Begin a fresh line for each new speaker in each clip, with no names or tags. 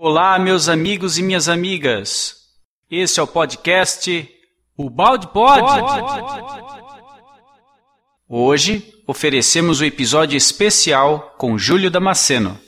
Olá, meus amigos e minhas amigas. Este é o podcast O Balde Pode. Hoje oferecemos o episódio especial com Júlio Damasceno.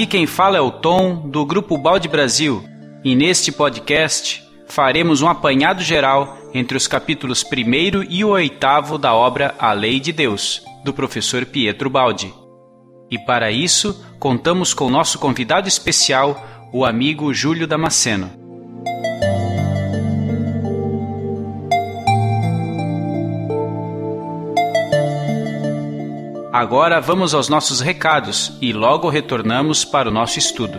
Aqui quem fala é o Tom, do Grupo Balde Brasil, e neste podcast faremos um apanhado geral entre os capítulos 1 e o 8 da obra A Lei de Deus, do professor Pietro Baldi. E para isso, contamos com nosso convidado especial, o amigo Júlio Damasceno. Agora vamos aos nossos recados e logo retornamos para o nosso estudo.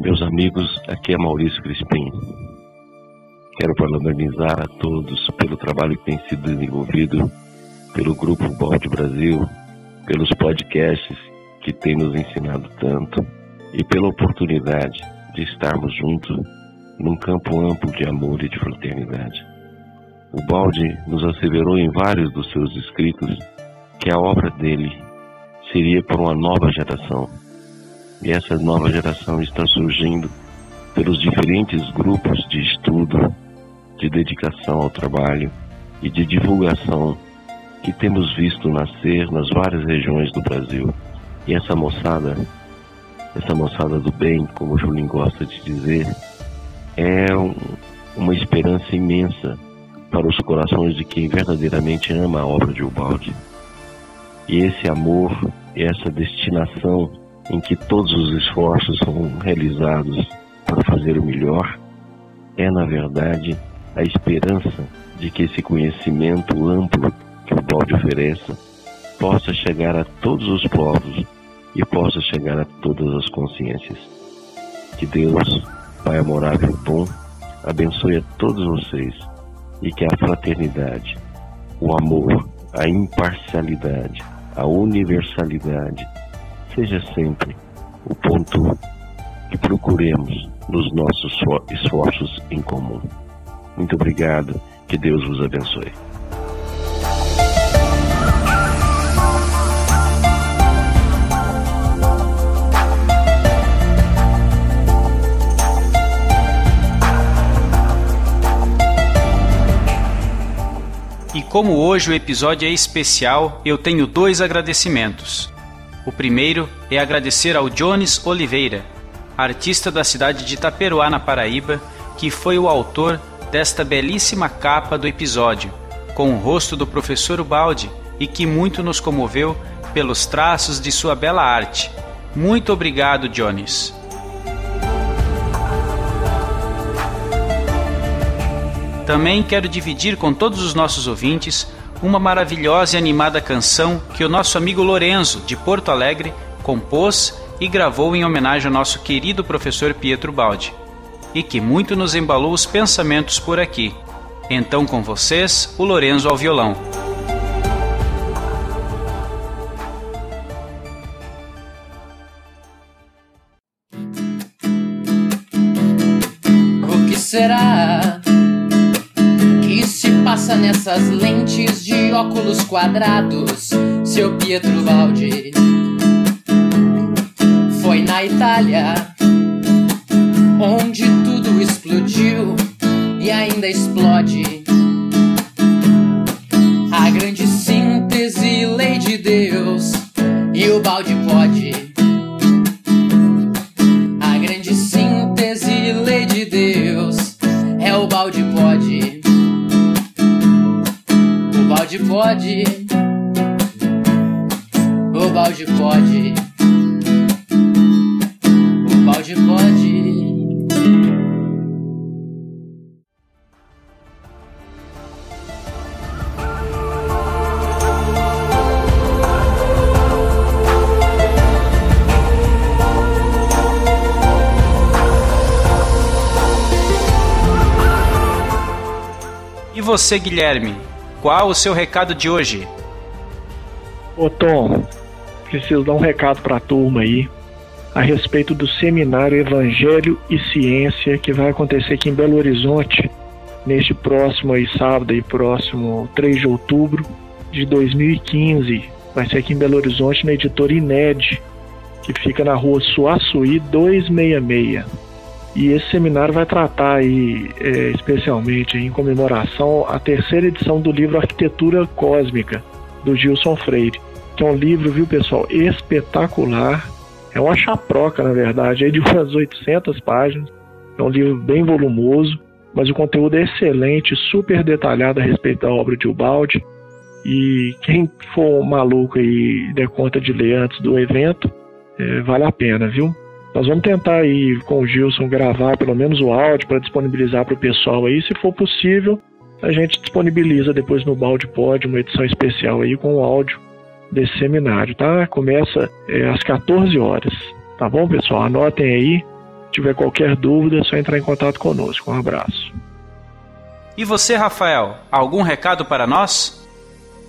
Meus amigos, aqui é Maurício Crispim. Quero parabenizar a todos pelo trabalho que tem sido desenvolvido pelo Grupo Bode Brasil, pelos podcasts que tem nos ensinado tanto e pela oportunidade de estarmos juntos num campo amplo de amor e de fraternidade. O Balde nos asseverou em vários dos seus escritos que a obra dele seria para uma nova geração. E essa nova geração está surgindo pelos diferentes grupos de estudo, de dedicação ao trabalho e de divulgação que temos visto nascer nas várias regiões do Brasil. E essa moçada, essa moçada do bem, como o Julinho gosta de dizer, é um, uma esperança imensa para os corações de quem verdadeiramente ama a obra de Ubaldi. E esse amor, essa destinação em que todos os esforços são realizados para fazer o melhor, é na verdade a esperança de que esse conhecimento amplo que o balde ofereça possa chegar a todos os povos e possa chegar a todas as consciências. Que Deus, Pai amorável e bom, abençoe a todos vocês e que a fraternidade, o amor, a imparcialidade, a universalidade seja sempre o ponto que procuremos nos nossos esforços em comum. Muito obrigado, que Deus vos abençoe.
E como hoje o episódio é especial, eu tenho dois agradecimentos. O primeiro é agradecer ao Jones Oliveira, artista da cidade de Itaperuá, na Paraíba, que foi o autor desta belíssima capa do episódio, com o rosto do professor Ubaldi e que muito nos comoveu pelos traços de sua bela arte. Muito obrigado, Jones. Também quero dividir com todos os nossos ouvintes uma maravilhosa e animada canção que o nosso amigo Lorenzo, de Porto Alegre, compôs e gravou em homenagem ao nosso querido professor Pietro Baldi, e que muito nos embalou os pensamentos por aqui. Então, com vocês, o Lorenzo ao violão.
Nessas lentes de óculos quadrados, seu Pietro Baldi? Foi na Itália
você, Guilherme, qual o seu recado de hoje?
Ô Tom, preciso dar um recado para a turma aí a respeito do seminário Evangelho e Ciência que vai acontecer aqui em Belo Horizonte neste próximo aí, sábado e próximo 3 de outubro de 2015. Vai ser aqui em Belo Horizonte na editora INED, que fica na rua Suaçuí 266. E esse seminário vai tratar aí, é, especialmente em comemoração a terceira edição do livro Arquitetura Cósmica, do Gilson Freire, que é um livro, viu pessoal, espetacular. É uma chaproca, na verdade, aí de umas 800 páginas. É um livro bem volumoso, mas o conteúdo é excelente, super detalhado a respeito da obra de Ubaldi. E quem for maluco e der conta de ler antes do evento, é, vale a pena, viu? Nós vamos tentar aí com o Gilson gravar pelo menos o áudio para disponibilizar para o pessoal aí. Se for possível, a gente disponibiliza depois no Balde Pod uma edição especial aí com o áudio desse seminário, tá? Começa é, às 14 horas, tá bom, pessoal? Anotem aí. Se tiver qualquer dúvida, é só entrar em contato conosco. Um abraço.
E você, Rafael, algum recado para nós?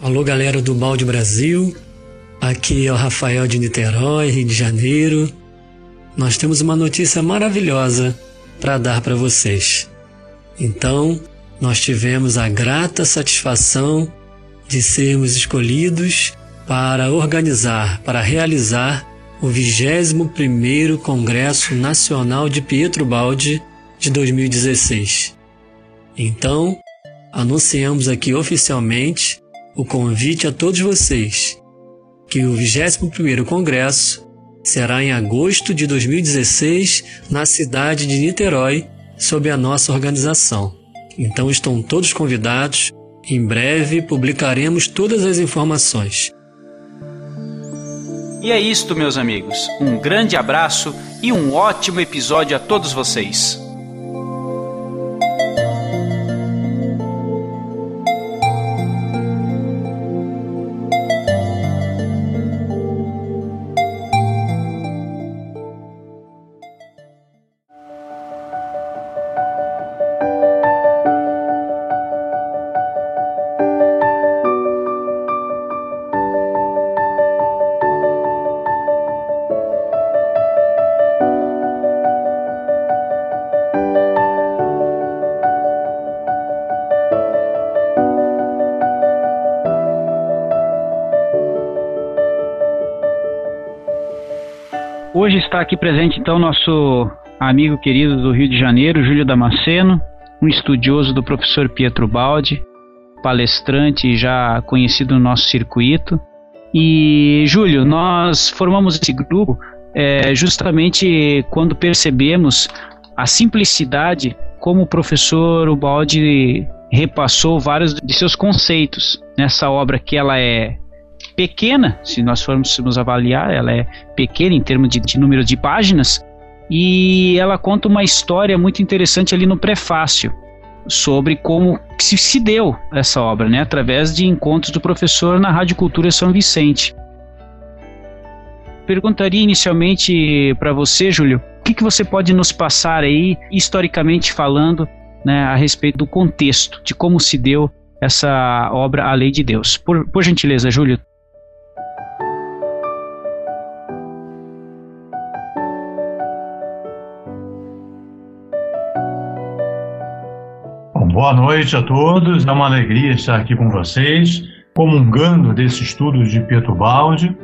Alô, galera do Balde Brasil. Aqui é o Rafael de Niterói, Rio de Janeiro. Nós temos uma notícia maravilhosa para dar para vocês. Então, nós tivemos a grata satisfação de sermos escolhidos para organizar, para realizar o 21º Congresso Nacional de Pietro Baldi de 2016. Então, anunciamos aqui oficialmente o convite a todos vocês que o 21º Congresso será em agosto de 2016 na cidade de Niterói, sob a nossa organização. Então estão todos convidados. Em breve publicaremos todas as informações.
E é isto, meus amigos. Um grande abraço e um ótimo episódio a todos vocês. Está aqui presente então nosso amigo querido do Rio de Janeiro, Júlio Damasceno, um estudioso do professor Pietro Baldi, palestrante já conhecido no nosso circuito. E Júlio, nós formamos esse grupo é, justamente quando percebemos a simplicidade como o professor Ubaldi repassou vários de seus conceitos nessa obra que ela é pequena, se nós formos avaliar, ela é pequena em termos de, de número de páginas, e ela conta uma história muito interessante ali no prefácio sobre como se, se deu essa obra, né, através de encontros do professor na Rádio Cultura São Vicente. Perguntaria inicialmente para você, Júlio, o que, que você pode nos passar aí, historicamente falando, né, a respeito do contexto, de como se deu essa obra A Lei de Deus. Por, por gentileza, Júlio.
Boa noite a todos. É uma alegria estar aqui com vocês, comungando desse estudo de Pietro Baldi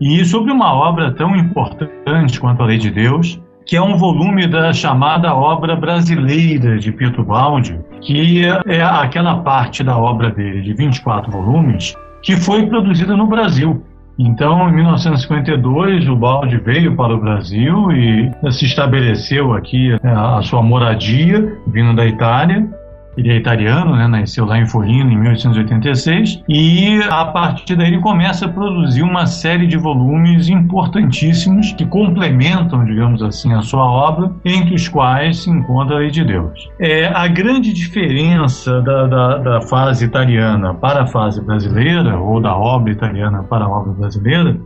e sobre uma obra tão importante quanto a Lei de Deus, que é um volume da chamada obra brasileira de Pietro Baldi, que é aquela parte da obra dele de 24 volumes que foi produzida no Brasil. Então, em 1952, o Baldi veio para o Brasil e se estabeleceu aqui né, a sua moradia, vindo da Itália. Ele é italiano, né? nasceu lá em Forlino em 1886 e a partir daí ele começa a produzir uma série de volumes importantíssimos que complementam, digamos assim, a sua obra, entre os quais se encontra a Lei de Deus. É, a grande diferença da, da, da fase italiana para a fase brasileira, ou da obra italiana para a obra brasileira,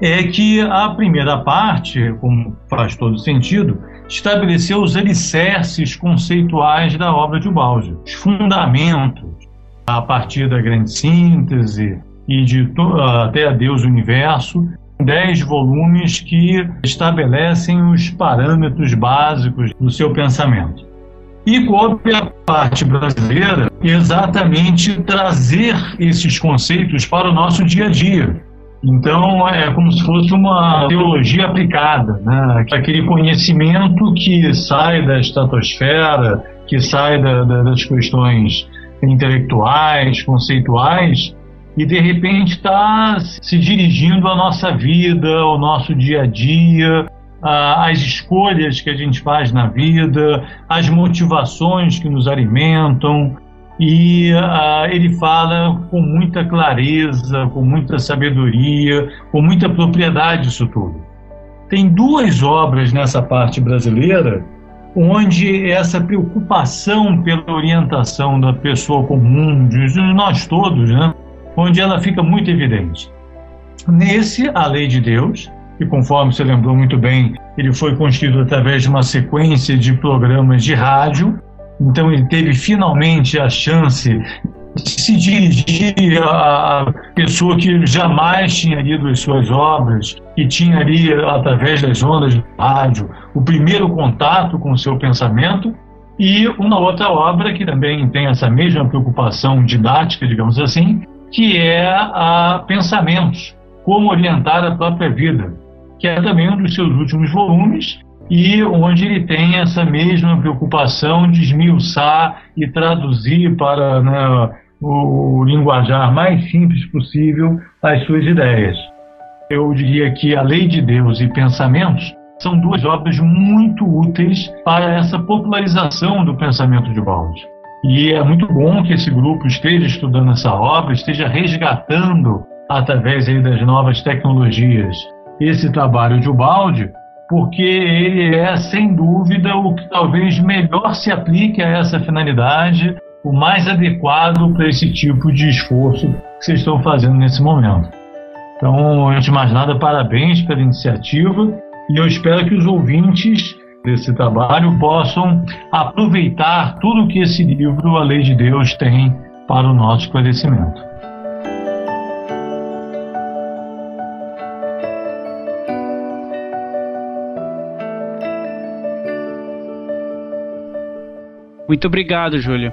é que a primeira parte, como faz todo sentido, estabeleceu os alicerces conceituais da obra de Balde, os fundamentos, a partir da grande síntese e de até a Deus Universo, dez volumes que estabelecem os parâmetros básicos do seu pensamento. E coube a parte brasileira exatamente trazer esses conceitos para o nosso dia a dia, então, é como se fosse uma teologia aplicada, né? aquele conhecimento que sai da estratosfera, que sai da, da, das questões intelectuais, conceituais, e de repente está se dirigindo à nossa vida, ao nosso dia a dia, às escolhas que a gente faz na vida, às motivações que nos alimentam, e uh, ele fala com muita clareza, com muita sabedoria, com muita propriedade isso tudo. Tem duas obras nessa parte brasileira onde essa preocupação pela orientação da pessoa comum, de nós todos, né, onde ela fica muito evidente. Nesse, a lei de Deus, que conforme você lembrou muito bem, ele foi construído através de uma sequência de programas de rádio, então ele teve finalmente a chance de se dirigir à pessoa que jamais tinha lido as suas obras, que tinha ali, através das ondas do rádio, o primeiro contato com o seu pensamento, e uma outra obra que também tem essa mesma preocupação didática, digamos assim, que é a Pensamentos, como orientar a própria vida, que é também um dos seus últimos volumes e onde ele tem essa mesma preocupação de esmiuçar e traduzir para né, o, linguajar mais simples possível as suas ideias. Eu diria que A Lei de Deus e Pensamentos são duas obras muito úteis para essa popularização do pensamento de Balde. E é muito bom que esse grupo esteja estudando essa obra, esteja resgatando, através das novas tecnologias, esse trabalho de Balde, porque ele é, sem dúvida, o que talvez melhor se aplique a essa finalidade, o mais adequado para esse tipo de esforço que vocês estão fazendo nesse momento. Então, antes de mais nada, parabéns pela iniciativa e eu espero que os ouvintes desse trabalho possam aproveitar tudo que esse livro, A Lei de Deus, tem para o nosso esclarecimento.
Muito obrigado, Júlio.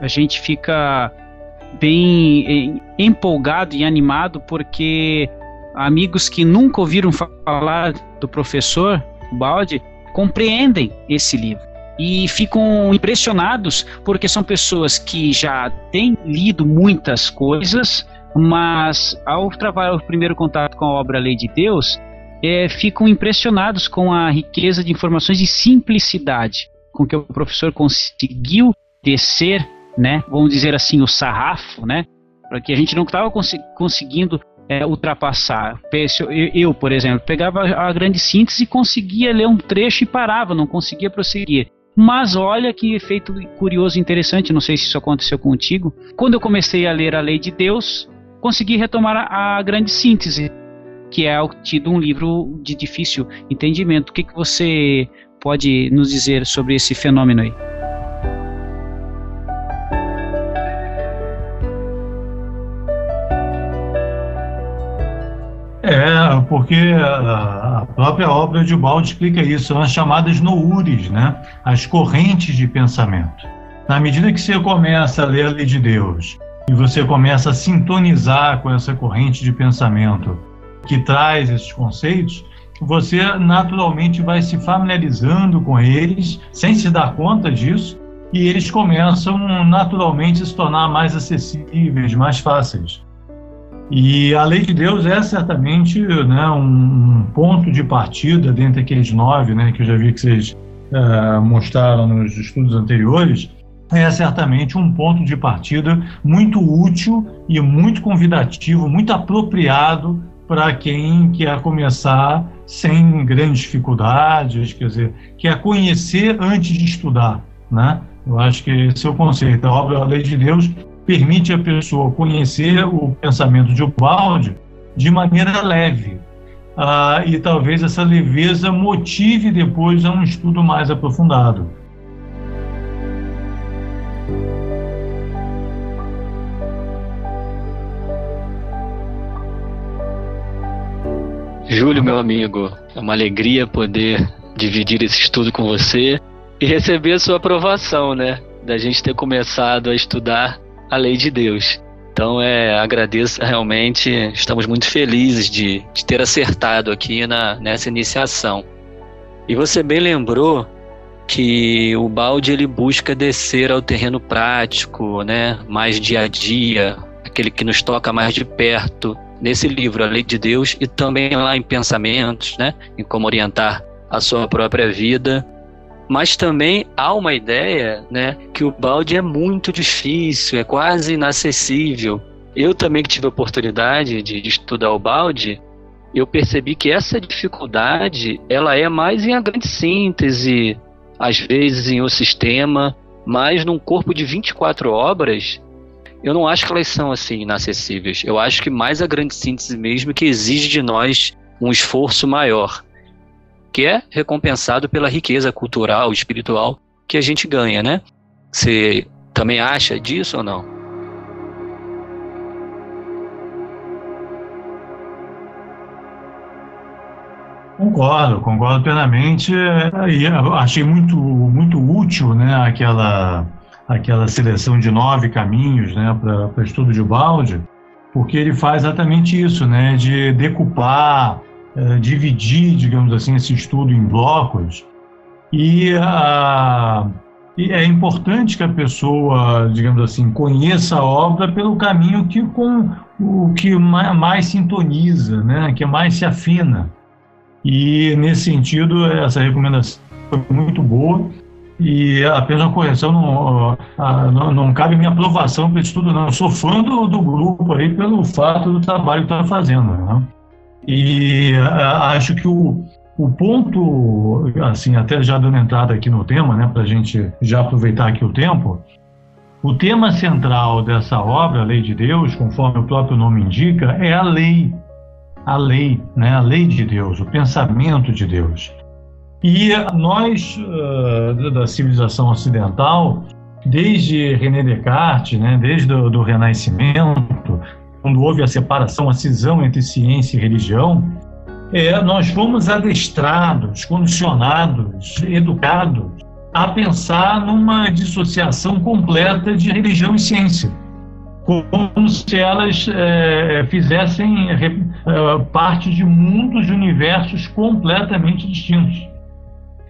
A gente fica bem empolgado e animado porque amigos que nunca ouviram falar do professor Balde compreendem esse livro e ficam impressionados porque são pessoas que já têm lido muitas coisas, mas ao trabalhar o primeiro contato com a obra Lei de Deus, é, ficam impressionados com a riqueza de informações e simplicidade com que o professor conseguiu descer, né, vamos dizer assim, o sarrafo, né, para que a gente não estava cons conseguindo é, ultrapassar. Eu, eu, por exemplo, pegava a grande síntese e conseguia ler um trecho e parava, não conseguia prosseguir. Mas olha que efeito curioso e interessante, não sei se isso aconteceu contigo. Quando eu comecei a ler a Lei de Deus, consegui retomar a, a grande síntese, que é tido um livro de difícil entendimento. O que, que você pode nos dizer sobre esse fenômeno aí?
É, porque a própria obra de Balde explica isso, são as chamadas noures, né? as correntes de pensamento. Na medida que você começa a ler a lei de Deus e você começa a sintonizar com essa corrente de pensamento que traz esses conceitos, você naturalmente vai se familiarizando com eles, sem se dar conta disso, e eles começam naturalmente a se tornar mais acessíveis, mais fáceis. E a lei de Deus é certamente né, um, ponto de partida dentre aqueles nove né, que eu já vi que vocês uh, mostraram nos estudos anteriores, é certamente um ponto de partida muito útil e muito convidativo, muito apropriado para quem quer começar sem grandes dificuldades, quer dizer, quer conhecer antes de estudar, né? Eu acho que esse é o conceito. A obra da Lei de Deus permite a pessoa conhecer o pensamento de Ubaldi de maneira leve. Ah, e talvez essa leveza motive depois a um estudo mais aprofundado.
Júlio, meu amigo, é uma alegria poder dividir esse estudo com você e receber a sua aprovação, né? Da gente ter começado a estudar a lei de Deus. Então, é, agradeço realmente, estamos muito felizes de, de ter acertado aqui na, nessa iniciação. E você bem lembrou que o balde ele busca descer ao terreno prático, né, mais dia a dia, aquele que nos toca mais de perto, nesse livro, A Lei de Deus, e também lá em Pensamentos, né, em como orientar a sua própria vida. Mas também há uma ideia né, que o balde é muito difícil, é quase inacessível. Eu também que tive a oportunidade de, estudar o balde, eu percebi que essa dificuldade ela é mais em a grande síntese, às vezes em um sistema, mas num corpo de 24 obras, eu não acho que elas são assim inacessíveis. Eu acho que mais a grande síntese mesmo que exige de nós um esforço maior, que é recompensado pela riqueza cultural, espiritual que a gente ganha, né? Você também acha disso ou não?
Concordo, concordo plenamente. E achei muito, muito útil né, aquela aquela seleção de nove caminhos né, para estudo de balde, porque ele faz exatamente isso, né, de decupar, é, dividir, digamos assim, esse estudo em blocos. E, a, e, é importante que a pessoa, digamos assim, conheça a obra pelo caminho que com o que mais, mais sintoniza, né, que mais se afina. E nesse sentido, essa recomendação foi muito boa e apenas uma correção, não, não, não cabe minha aprovação para estudo, não. Eu sou fã do, do grupo aí pelo fato do trabalho que está fazendo. Né? E acho que o, o ponto, assim, até já dando entrada aqui no tema, né, para a gente já aproveitar aqui o tempo, o tema central dessa obra, a Lei de Deus, conforme o próprio nome indica, é a lei. A lei, né, a lei de Deus, o pensamento de Deus. E nós, uh, da civilização ocidental, desde René Descartes, né, desde o do Renascimento, quando houve a separação, a cisão entre ciência e religião, é, nós fomos adestrados, condicionados, educados a pensar numa dissociação completa de religião e ciência, como se elas é, fizessem é, parte de mundos e universos completamente distintos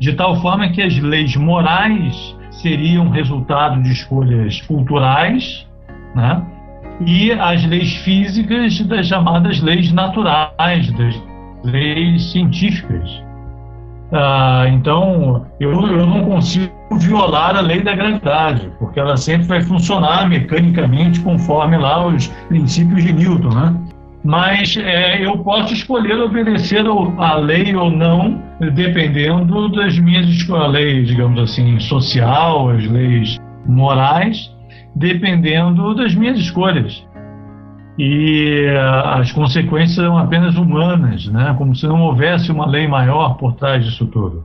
de tal forma que as leis morais seriam resultado de escolhas culturais, né? e as leis físicas das chamadas leis naturais, das leis científicas. Ah, então, eu, eu não consigo violar a lei da gravidade, porque ela sempre vai funcionar mecanicamente conforme lá os princípios de Newton, né? Mas é, eu posso escolher obedecer a lei ou não, dependendo das minhas a lei, digamos assim, social, as leis morais, dependendo das minhas escolhas. E as consequências são apenas humanas, né? como se não houvesse uma lei maior por trás disso tudo.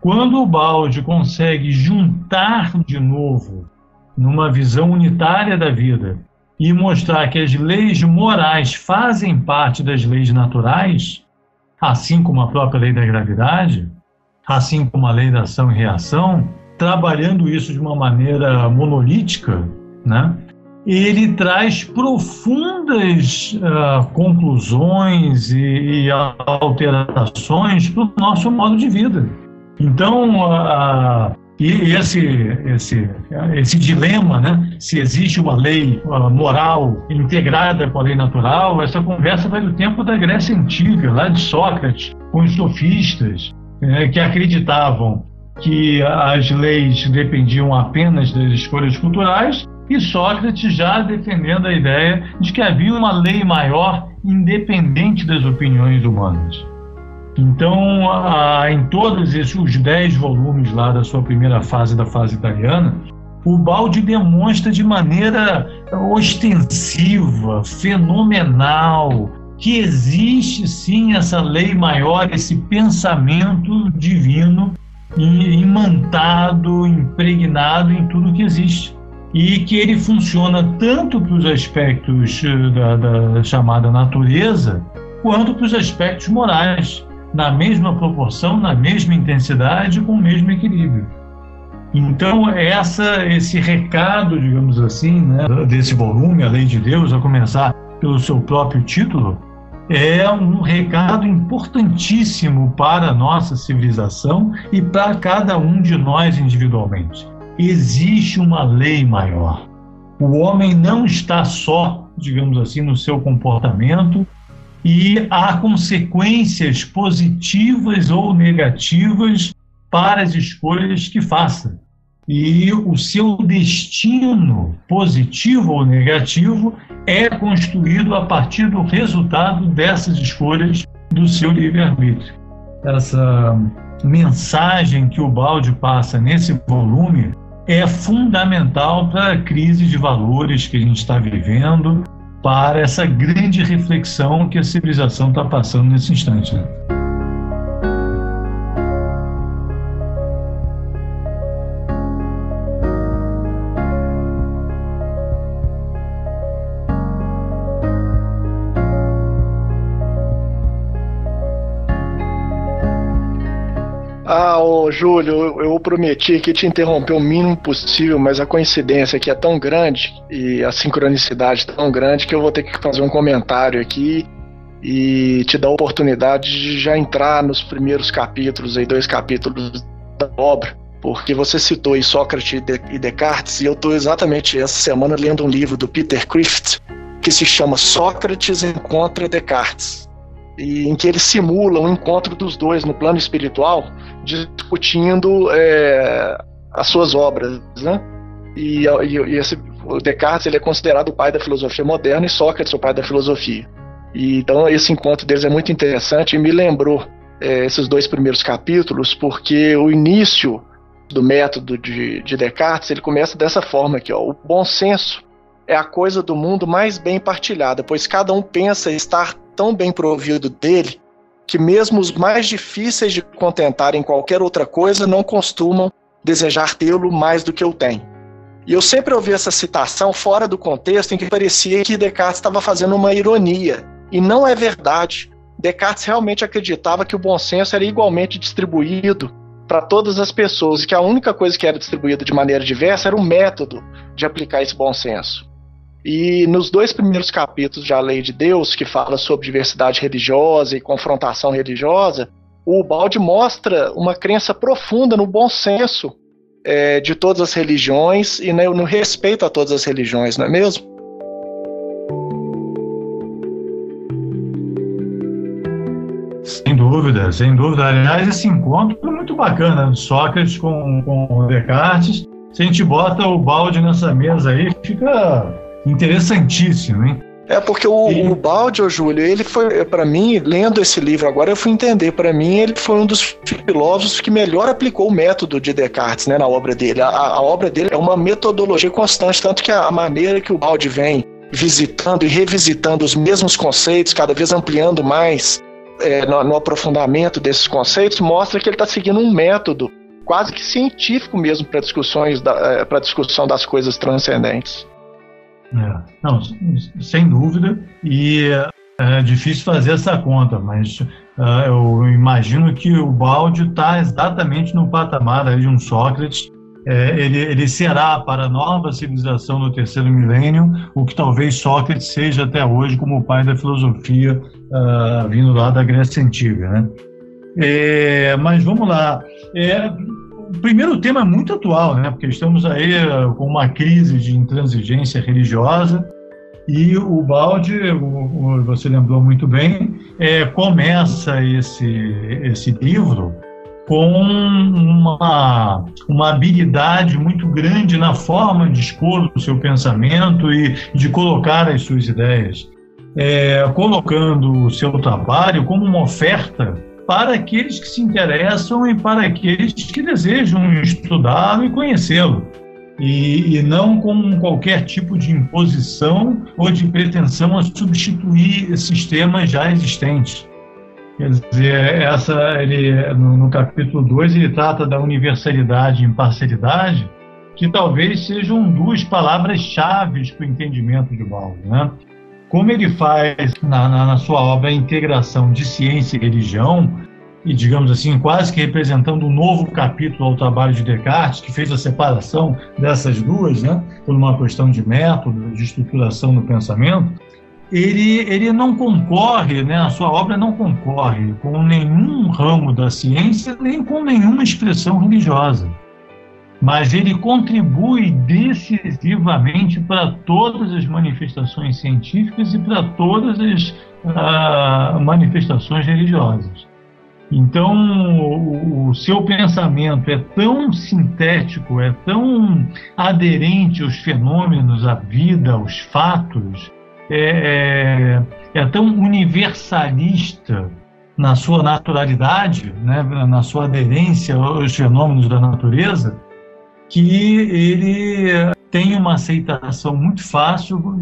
Quando o balde consegue juntar de novo, numa visão unitária da vida, e mostrar que as leis morais fazem parte das leis naturais, assim como a própria lei da gravidade, assim como a lei da ação e reação, trabalhando isso de uma maneira monolítica, né? ele traz profundas uh, conclusões e, e alterações para o nosso modo de vida. Então, uh, e esse, esse, esse dilema, né? se existe uma lei moral integrada com a lei natural, essa conversa vai do tempo da Grécia Antiga, lá de Sócrates, com os sofistas, né? que acreditavam que as leis dependiam apenas das escolhas culturais, e Sócrates já defendendo a ideia de que havia uma lei maior independente das opiniões humanas. Então, em todos esses dez volumes lá da sua primeira fase da fase italiana, o Balde demonstra de maneira ostensiva, fenomenal, que existe sim essa lei maior, esse pensamento divino imantado, impregnado em tudo que existe. E que ele funciona tanto para os aspectos eh, da, da chamada natureza, quanto para os aspectos morais na mesma proporção, na mesma intensidade, com o mesmo equilíbrio. Então, essa, esse recado, digamos assim, né, desse volume, A Lei de Deus, a começar pelo seu próprio título, é um recado importantíssimo para a nossa civilização e para cada um de nós individualmente. Existe uma lei maior. O homem não está só, digamos assim, no seu comportamento, e há consequências positivas ou negativas para as escolhas que faça. E o seu destino, positivo ou negativo, é construído a partir do resultado dessas escolhas do seu livre-arbítrio. Essa mensagem que o Balde passa nesse volume é fundamental para a crise de valores que a gente está vivendo, para essa grande reflexão que a civilização está passando nesse instante. Né?
Júlio, eu prometi que te interromper o mínimo possível, mas a coincidência aqui é tão grande e a sincronicidade tão grande que eu vou ter que fazer um comentário aqui e te dar a oportunidade de já entrar nos primeiros capítulos, aí, dois capítulos da obra, porque você citou aí Sócrates e Descartes, e eu estou exatamente essa semana lendo um livro do Peter Crift que se chama Sócrates encontra Descartes e em que ele simula um encontro dos dois no plano espiritual, discutindo é, as suas obras, né? E, e, e esse, o Descartes ele é considerado o pai da filosofia moderna e Sócrates o pai da filosofia. E, então esse encontro deles é muito interessante e me lembrou é, esses dois primeiros capítulos porque o início do método de, de Descartes ele começa dessa forma aqui, ó, o bom senso é a coisa do mundo mais bem partilhada, pois cada um pensa estar tão bem provido dele que mesmo os mais difíceis de contentar em qualquer outra coisa não costumam desejar tê-lo mais do que eu tenho. E eu sempre ouvi essa citação fora do contexto em que parecia que Descartes estava fazendo uma ironia. E não é verdade. Descartes realmente acreditava que o bom senso era igualmente distribuído para todas as pessoas e que a única coisa que era distribuída de maneira diversa era o método de aplicar esse bom senso. E nos dois primeiros capítulos de A Lei de Deus, que fala sobre diversidade religiosa e confrontação religiosa, o Balde mostra uma crença profunda no bom senso é, de todas as religiões e no, no respeito a todas as religiões, não é mesmo?
Sem dúvida, sem dúvida. Aliás, esse encontro é muito bacana, Sócrates com, com Descartes. Se a gente bota o balde nessa mesa aí, fica Interessantíssimo, hein?
É porque o, e... o Baldi, Júlio, ele foi, para mim, lendo esse livro agora, eu fui entender, para mim, ele foi um dos filósofos que melhor aplicou o método de Descartes né, na obra dele. A, a obra dele é uma metodologia constante, tanto que a, a maneira que o Baldi vem visitando e revisitando os mesmos conceitos, cada vez ampliando mais é, no, no aprofundamento desses conceitos, mostra que ele está seguindo um método quase que científico mesmo para discussões é, para discussão das coisas transcendentes.
É, não, sem dúvida. E é difícil fazer essa conta, mas uh, eu imagino que o Balde está exatamente no patamar de um Sócrates é, ele, ele, será para a nova civilização no terceiro milênio o que talvez Sócrates seja até hoje como o pai da filosofia uh, vindo lá da Grécia Antiga. Né? É, mas vamos lá. É, o primeiro tema é muito atual, né? porque estamos aí uh, com uma crise de intransigência religiosa e o Balde, o, o, você lembrou muito bem, é, começa esse, esse livro com uma, uma habilidade muito grande na forma de expor o seu pensamento e de colocar as suas ideias, é, colocando o seu trabalho como uma oferta para aqueles que se interessam e para aqueles que desejam estudá-lo e conhecê-lo. E, e, não com qualquer tipo de imposição ou de pretensão a substituir sistemas já existentes. Quer dizer, essa, ele, no, no capítulo 2 ele trata da universalidade e imparcialidade, que talvez sejam duas palavras-chave para o entendimento de Baldo. Né? Como ele faz na, na, na sua obra a integração de ciência e religião, e digamos assim, quase que representando um novo capítulo ao trabalho de Descartes, que fez a separação dessas duas, né, por uma questão de método, de estruturação do pensamento, ele, ele não concorre, né, a sua obra não concorre com nenhum ramo da ciência, nem com nenhuma expressão religiosa. Mas ele contribui decisivamente para todas as manifestações científicas e para todas as uh, manifestações religiosas. Então, o, o, seu pensamento é tão sintético, é tão aderente aos fenômenos, à vida, aos fatos, é, é, é tão universalista na sua naturalidade, né, na sua aderência aos fenômenos da natureza, que ele tem uma aceitação muito fácil,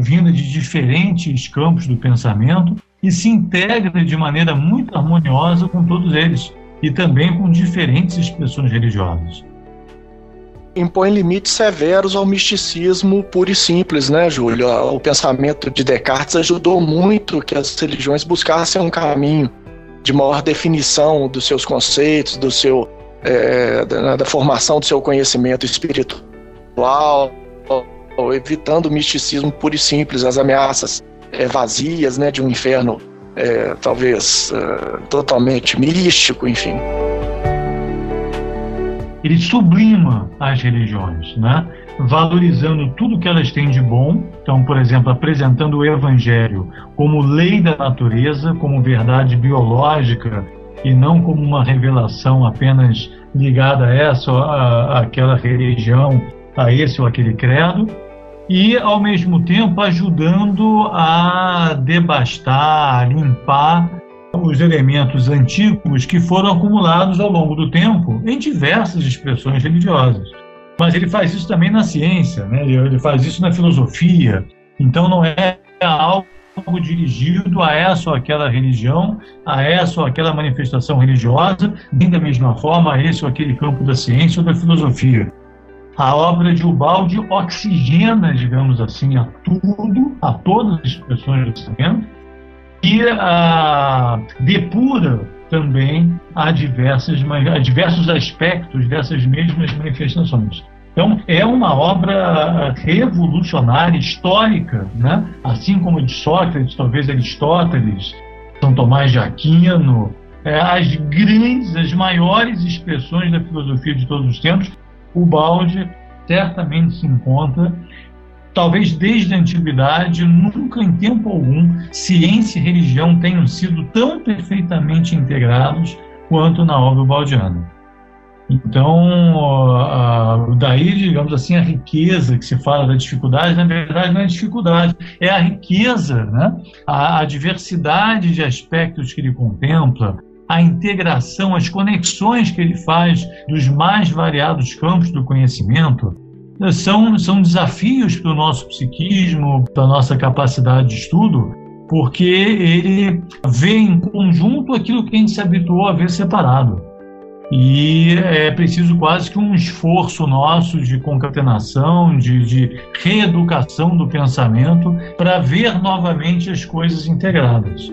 vinda de diferentes campos do pensamento, e se integra de maneira muito harmoniosa com todos eles, e também com diferentes expressões religiosas
impõe limites severos ao misticismo puro e simples, né, Júlio? O pensamento de Descartes ajudou muito que as religiões buscassem um caminho de maior definição dos seus conceitos, do seu é, da, da, formação do seu conhecimento espiritual, evitando o misticismo puro e simples, as ameaças é, vazias, né, de um inferno é, talvez é, totalmente místico, enfim
ele sublima as religiões, né? valorizando tudo que elas têm de bom. Então, por exemplo, apresentando o Evangelho como lei da natureza, como verdade biológica e não como uma revelação apenas ligada a essa ou a, aquela religião, a esse ou aquele credo. E, ao mesmo tempo, ajudando a debastar, a limpar os elementos antigos que foram acumulados ao longo do tempo em diversas expressões religiosas. Mas ele faz isso também na ciência, né? ele faz isso na filosofia. Então não é algo dirigido a essa ou aquela religião, a essa ou aquela manifestação religiosa, nem da mesma forma a esse ou aquele campo da ciência ou da filosofia. A obra de Ubaldi oxigena, digamos assim, a tudo, a todas as expressões do pensamento, e uh, depura também a, a diversos aspectos dessas mesmas manifestações. Então, é uma obra revolucionária, histórica, né? assim como de Sócrates, talvez Aristóteles, São Tomás de Aquino, é, as grandes, as maiores expressões da filosofia de todos os tempos, o balde certamente se encontra talvez desde a antiguidade, nunca em tempo algum, ciência e religião tenham sido tão perfeitamente integrados quanto na obra baldiana. Então, daí, digamos assim, a riqueza que se fala da dificuldade, na verdade não é dificuldade, é a riqueza, né? a, a diversidade de aspectos que ele contempla, a integração, as conexões que ele faz dos mais variados campos do conhecimento, são, são desafios para o nosso psiquismo, para a nossa capacidade de estudo, porque ele vê em conjunto aquilo que a gente se habituou a ver separado e é preciso quase que um esforço nosso de concatenação, de, de reeducação do pensamento para ver novamente as coisas integradas.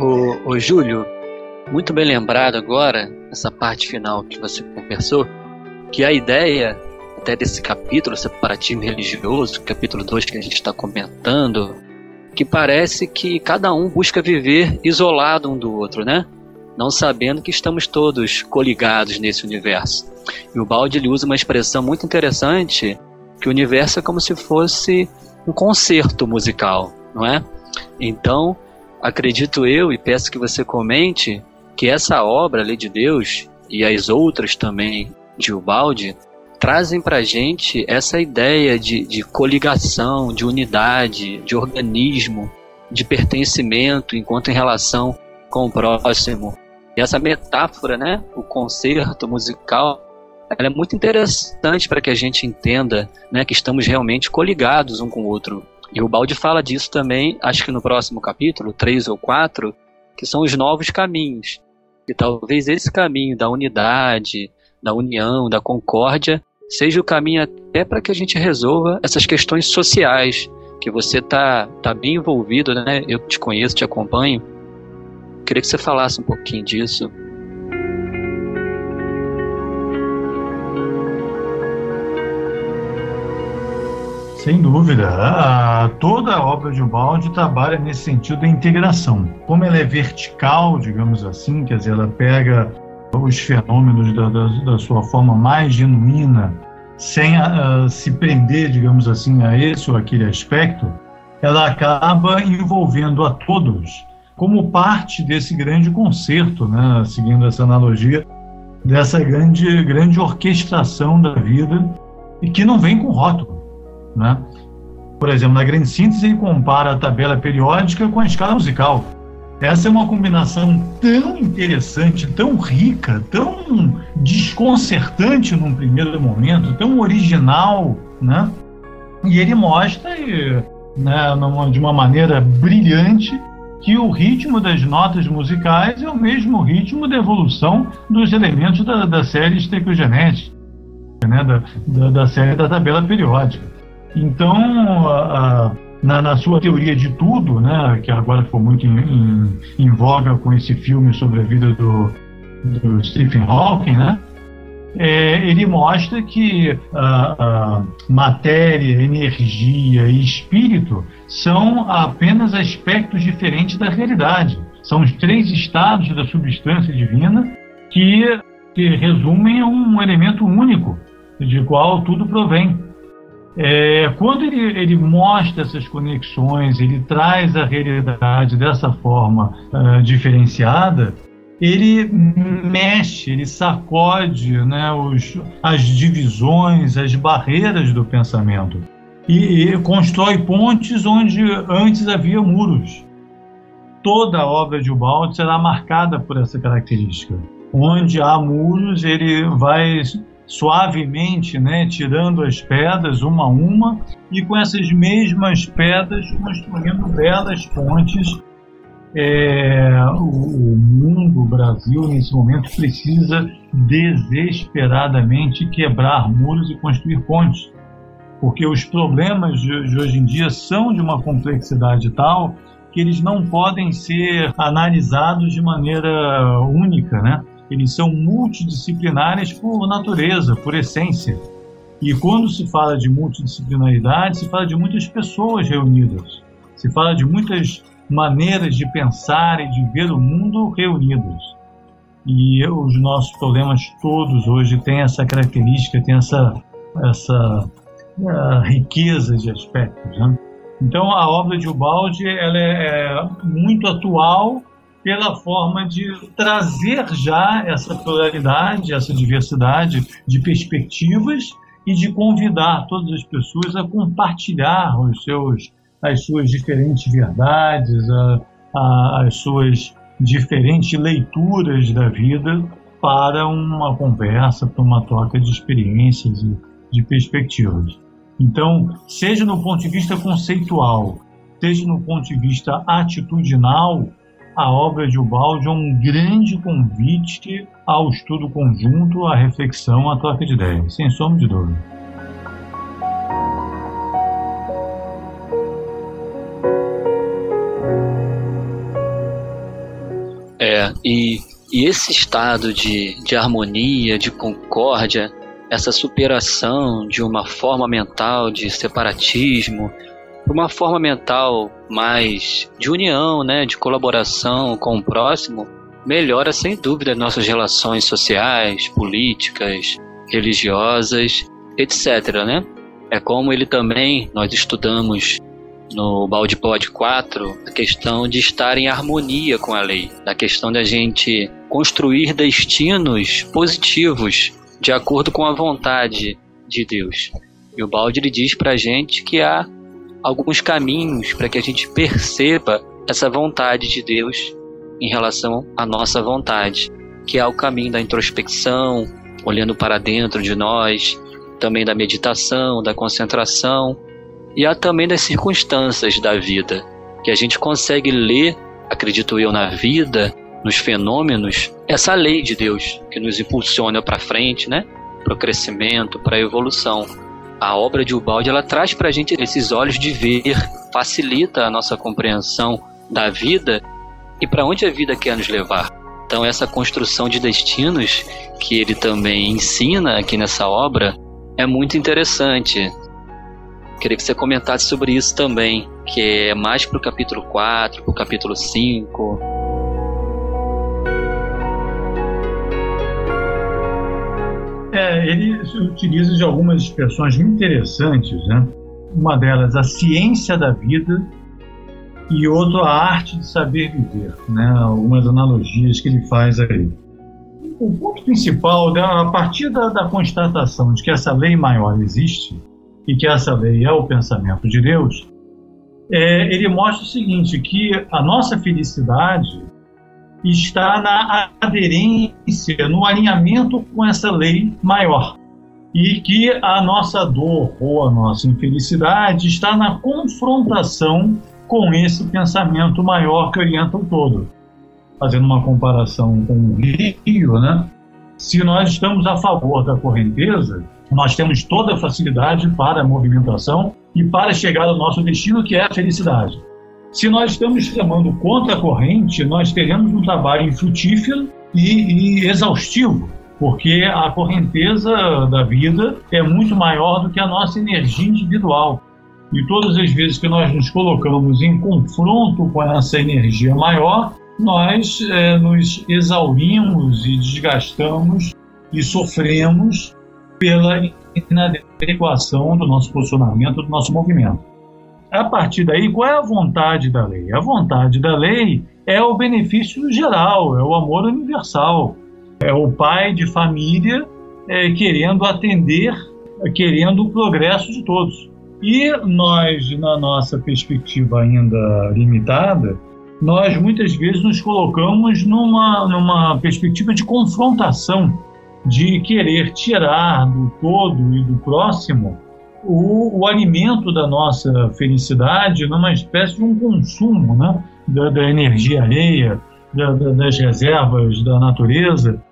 Ô, ô Júlio, muito bem lembrado agora, essa parte final que você conversou, que a ideia até desse capítulo, separatismo religioso, capítulo 2 que a gente está comentando, que parece que cada um busca viver isolado um do outro, né? Não sabendo que estamos todos coligados nesse universo. E o Balde ele usa uma expressão muito interessante, que o universo é como se fosse um concerto musical, não é? Então, acredito eu e peço que você comente que essa obra, Lei de Deus, e as outras também de Ubaldi, trazem para a gente essa ideia de, de coligação, de unidade, de organismo, de pertencimento enquanto em relação com o próximo. E essa metáfora, né, o concerto musical, ela é muito interessante para que a gente entenda né, que estamos realmente coligados um com o outro. E o Balde fala disso também, acho que no próximo capítulo, 3 ou 4, que são os novos caminhos. E talvez esse caminho da unidade, da união, da concórdia, seja o caminho até para que a gente resolva essas questões sociais, que você tá, tá bem envolvido, né? Eu te conheço, te acompanho. Queria que você falasse um pouquinho disso.
Sem dúvida. A, toda a obra de Ubaldi trabalha nesse sentido da integração. Como ela é vertical, digamos assim, quer dizer, ela pega os fenômenos da, da, da sua forma mais genuína, sem uh, se prender, digamos assim, a esse ou aquele aspecto, ela acaba envolvendo a todos como parte desse grande concerto, né? seguindo essa analogia, dessa grande, grande orquestração da vida e que não vem com rótulo. Né? Por exemplo, na grande síntese, ele compara a tabela periódica com a escala musical. Essa é uma combinação tão interessante, tão rica, tão desconcertante num primeiro momento, tão original, né? E ele mostra, né, de uma maneira brilhante, que o ritmo das notas musicais é o mesmo ritmo da evolução dos elementos da, da série estequiogenética, né, da, da, da série da tabela periódica. Então, a, a, na, na, sua teoria de tudo, né, que agora ficou muito em, em, em voga com esse filme sobre a vida do, do Stephen Hawking, né, é, ele mostra que a, a, matéria, energia e espírito são apenas aspectos diferentes da realidade. São os três estados da substância divina que, que resumem um elemento único, de qual tudo provém. É, quando ele, ele, mostra essas conexões, ele traz a realidade dessa forma uh, diferenciada, ele mexe, ele sacode né, os, as divisões, as barreiras do pensamento e, e constrói pontes onde antes havia muros. Toda a obra de Ubaldi será marcada por essa característica. Onde há muros, ele vai suavemente, né, tirando as pedras uma a uma e com essas mesmas pedras construindo belas pontes. É, o, mundo, o Brasil, nesse momento precisa desesperadamente quebrar muros e construir pontes, porque os problemas de, de hoje em dia são de uma complexidade tal que eles não podem ser analisados de maneira única, né? Eles são multidisciplinares por natureza, por essência. E quando se fala de multidisciplinaridade, se fala de muitas pessoas reunidas, se fala de muitas maneiras de pensar e de ver o mundo reunidas. E os nossos problemas todos hoje têm essa característica, têm essa, essa uh, riqueza de aspectos. Né? Então, a obra de Ubaldi ela é, é muito atual pela forma de trazer já essa pluralidade, essa diversidade de perspectivas e de convidar todas as pessoas a compartilhar os seus, as suas diferentes verdades, a, a, as suas diferentes leituras da vida para uma conversa, para uma troca de experiências e de perspectivas. Então, seja no ponto de vista conceitual, seja no ponto de vista atitudinal, a obra de Ubaldi é um grande convite ao estudo conjunto, à reflexão, à troca de ideias, sem sombra de dúvida.
É, e, e esse estado de, de harmonia, de concórdia, essa superação de uma forma mental de separatismo, uma forma mental mais de união, né, de colaboração com o próximo, melhora sem dúvida nossas relações sociais, políticas, religiosas, etc, né? É como ele também, nós estudamos no Balde Pod 4, a questão de estar em harmonia com a lei, a questão da gente construir destinos positivos de acordo com a vontade de Deus. E o Balde ele diz para a gente que há alguns caminhos para que a gente perceba essa vontade de Deus em relação à nossa vontade, que é o caminho da introspecção, olhando para dentro de nós, também da meditação, da concentração e há também das circunstâncias da vida, que a gente consegue ler, acredito eu, na vida, nos fenômenos, essa lei de Deus que nos impulsiona para frente, né? Para o crescimento, para a evolução. A obra de Ubaldi ela traz para a gente esses olhos de ver, facilita a nossa compreensão da vida e para onde a vida quer nos levar. Então essa construção de destinos que ele também ensina aqui nessa obra é muito interessante. Queria que você comentasse sobre isso também, que é mais para o capítulo 4, para o capítulo 5.
Ele utiliza de algumas expressões muito interessantes, né? Uma delas, a ciência da vida, e outra, a arte de saber viver, né? Algumas analogias que ele faz aí. O ponto principal, né, a partir da, da constatação de que essa lei maior existe, e que essa lei é o pensamento de Deus, é, ele mostra o seguinte, que a nossa felicidade está na aderência, no alinhamento com essa lei maior. E que a nossa dor ou a nossa infelicidade está na confrontação com esse pensamento maior que orienta o todo. Fazendo uma comparação com o rio, né? se nós estamos a favor da correnteza, nós temos toda a facilidade para a movimentação e para chegar ao nosso destino, que é a felicidade. Se nós estamos remando contra a corrente, nós teremos um trabalho infrutífero e, e exaustivo, porque a correnteza da vida é muito maior do que a nossa energia individual. E todas as vezes que nós nos colocamos em confronto com essa energia maior, nós é, nos exaurimos e desgastamos e sofremos pela inadequação do nosso posicionamento, do nosso movimento. A partir daí, qual é a vontade da lei? A vontade da lei é o benefício geral, é o amor universal, é o pai de família é, querendo atender, querendo o progresso de todos. E nós, na nossa perspectiva ainda limitada, nós muitas vezes nos colocamos numa, numa perspectiva de confrontação de querer tirar do todo e do próximo o, o alimento da nossa felicidade numa espécie de um consumo né, da, da energia alheia, da, da, das reservas da natureza,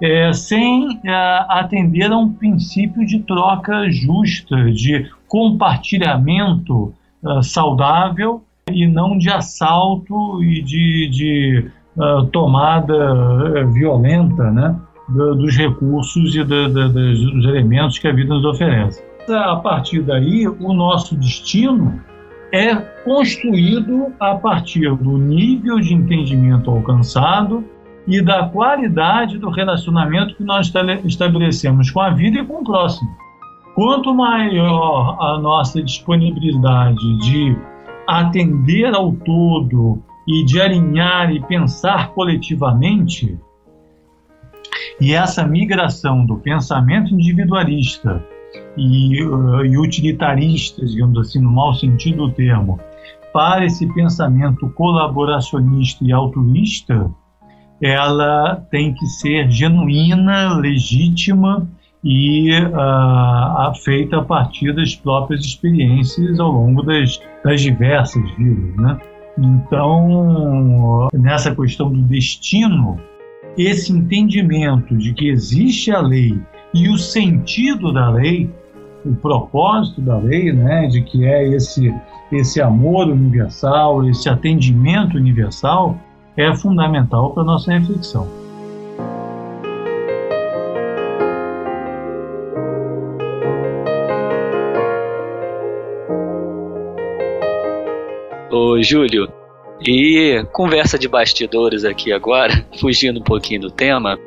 é, sem é, atender a um princípio de troca justa, de compartilhamento é, saudável e não de assalto e de, de uh, tomada uh, violenta, né? dos recursos e da, da, dos elementos que a vida nos oferece. A partir daí, o nosso destino é construído a partir do nível de entendimento alcançado e da qualidade do relacionamento que nós estabelecemos com a vida e com o próximo. Quanto maior a nossa disponibilidade de atender ao todo e de alinhar e pensar coletivamente, e essa migração do pensamento individualista e, uh, e utilitarista, digamos assim, no mau sentido do termo, para esse pensamento colaboracionista e altruísta, ela tem que ser genuína, legítima e uh, feita a partir das próprias experiências ao longo das, das diversas vidas. Né? Então, nessa questão do destino, esse entendimento de que existe a lei e o sentido da lei, o propósito da lei, né, de que é esse esse amor universal, esse atendimento universal, é fundamental para a nossa reflexão.
Ô, Júlio, e conversa de bastidores aqui agora, fugindo um pouquinho do tema.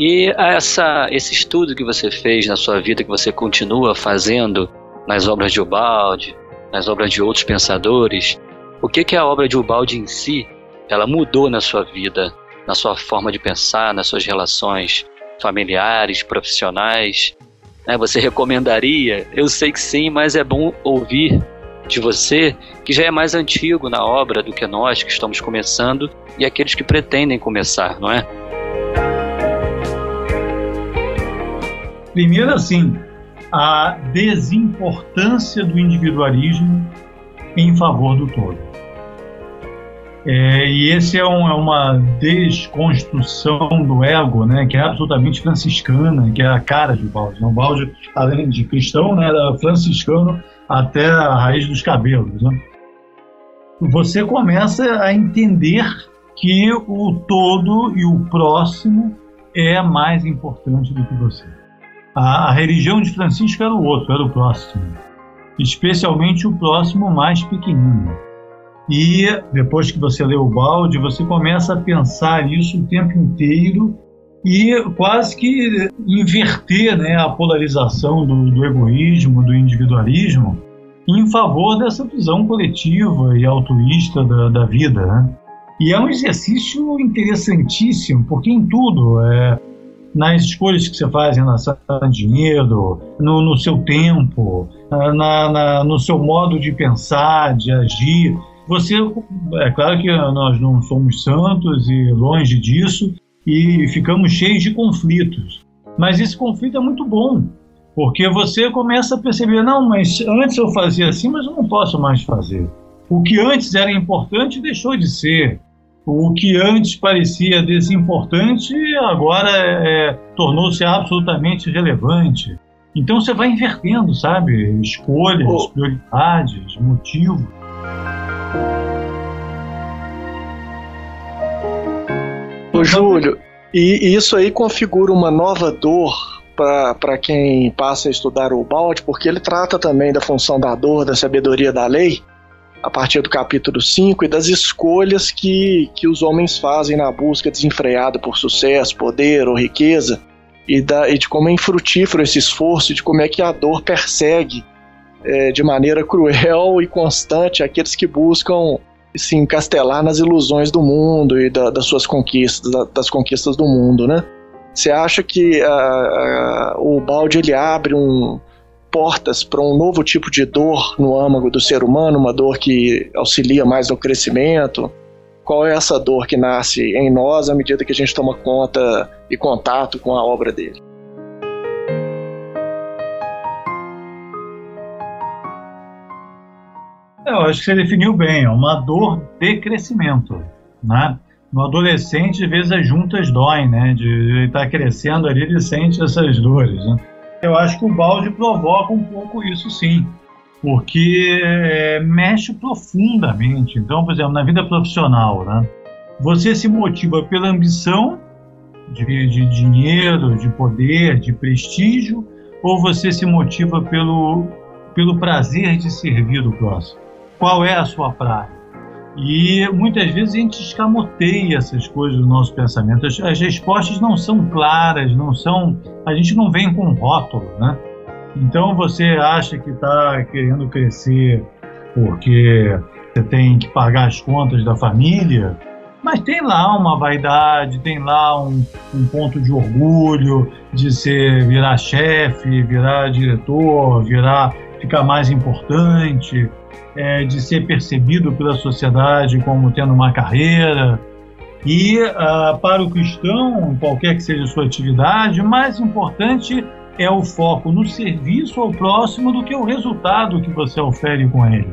E essa, esse estudo que você fez na sua vida, que você continua fazendo nas obras de Ubaldi, nas obras de outros pensadores, o que, que a obra de Ubaldi em si ela mudou na sua vida, na sua forma de pensar, nas suas relações familiares, profissionais? Né? Você recomendaria? Eu sei que sim, mas é bom ouvir de você que já é mais antigo na obra do que nós que estamos começando e aqueles que pretendem começar, não é?
Primeiro, assim, a desimportância do individualismo em favor do todo. É, e esse é, um, é, uma desconstrução do ego, né, que é absolutamente franciscana, que é a cara de Balde. O Balde, além de cristão, né, era franciscano até a raiz dos cabelos. Né? Você começa a entender que o todo e o próximo é mais importante do que você. A, a religião de Francisco era o outro, era o próximo, especialmente o próximo mais pequenino. E depois que você lê o balde, você começa a pensar isso o tempo inteiro e quase que inverter né, a polarização do, do egoísmo, do individualismo, em favor dessa visão coletiva e altruísta da, da vida. Né? E é um exercício interessantíssimo, porque em tudo, é, nas escolhas que você faz em relação a dinheiro, no, no seu tempo, na, na, no seu modo de pensar, de agir, você, é claro que nós não somos santos e longe disso, e ficamos cheios de conflitos. Mas esse conflito é muito bom, porque você começa a perceber: não, mas antes eu fazia assim, mas eu não posso mais fazer. O que antes era importante deixou de ser. O que antes parecia desimportante agora é, tornou-se absolutamente relevante. Então você vai invertendo, sabe? Escolhas, oh. prioridades, motivos.
Ô, Júlio, e isso aí configura uma nova dor para quem passa a estudar o balde, porque ele trata também da função da dor, da sabedoria da lei, a partir do capítulo 5 e das escolhas que, que os homens fazem na busca desenfreada por sucesso, poder ou riqueza, e, da, e de como é infrutífero esse esforço, de como é que a dor persegue é, de maneira cruel e constante aqueles que buscam se encastelar nas ilusões do mundo e da, das suas conquistas, da, das conquistas do mundo, né? Você acha que uh, uh, o balde ele abre um, portas para um novo tipo de dor no âmago do ser humano, uma dor que auxilia mais no crescimento? Qual é essa dor que nasce em nós à medida que a gente toma conta e contato com a obra dele?
Eu acho que você definiu bem, é uma dor de crescimento, né? No adolescente, às vezes as juntas doem, né? De estar tá crescendo ali, ele sente essas dores, né? Eu acho que o balde provoca um pouco isso sim, porque é, mexe profundamente. Então, por exemplo, na vida profissional, né? Você se motiva pela ambição de, de dinheiro, de poder, de prestígio, ou você se motiva pelo, pelo prazer de servir o próximo? qual é a sua praia. E muitas vezes a gente escamoteia essas coisas no nosso pensamento. As, as respostas não são claras, não são. A gente não vem com rótulo, né? Então você acha que está querendo crescer porque você tem que pagar as contas da família, mas tem lá uma vaidade, tem lá um, um ponto de orgulho de ser virar chefe, virar diretor, virar ficar mais importante é, de ser percebido pela sociedade como tendo uma carreira. E uh, para o cristão, qualquer que seja a sua atividade, mais importante é o foco no serviço ao próximo do que o resultado que você ofere com ele.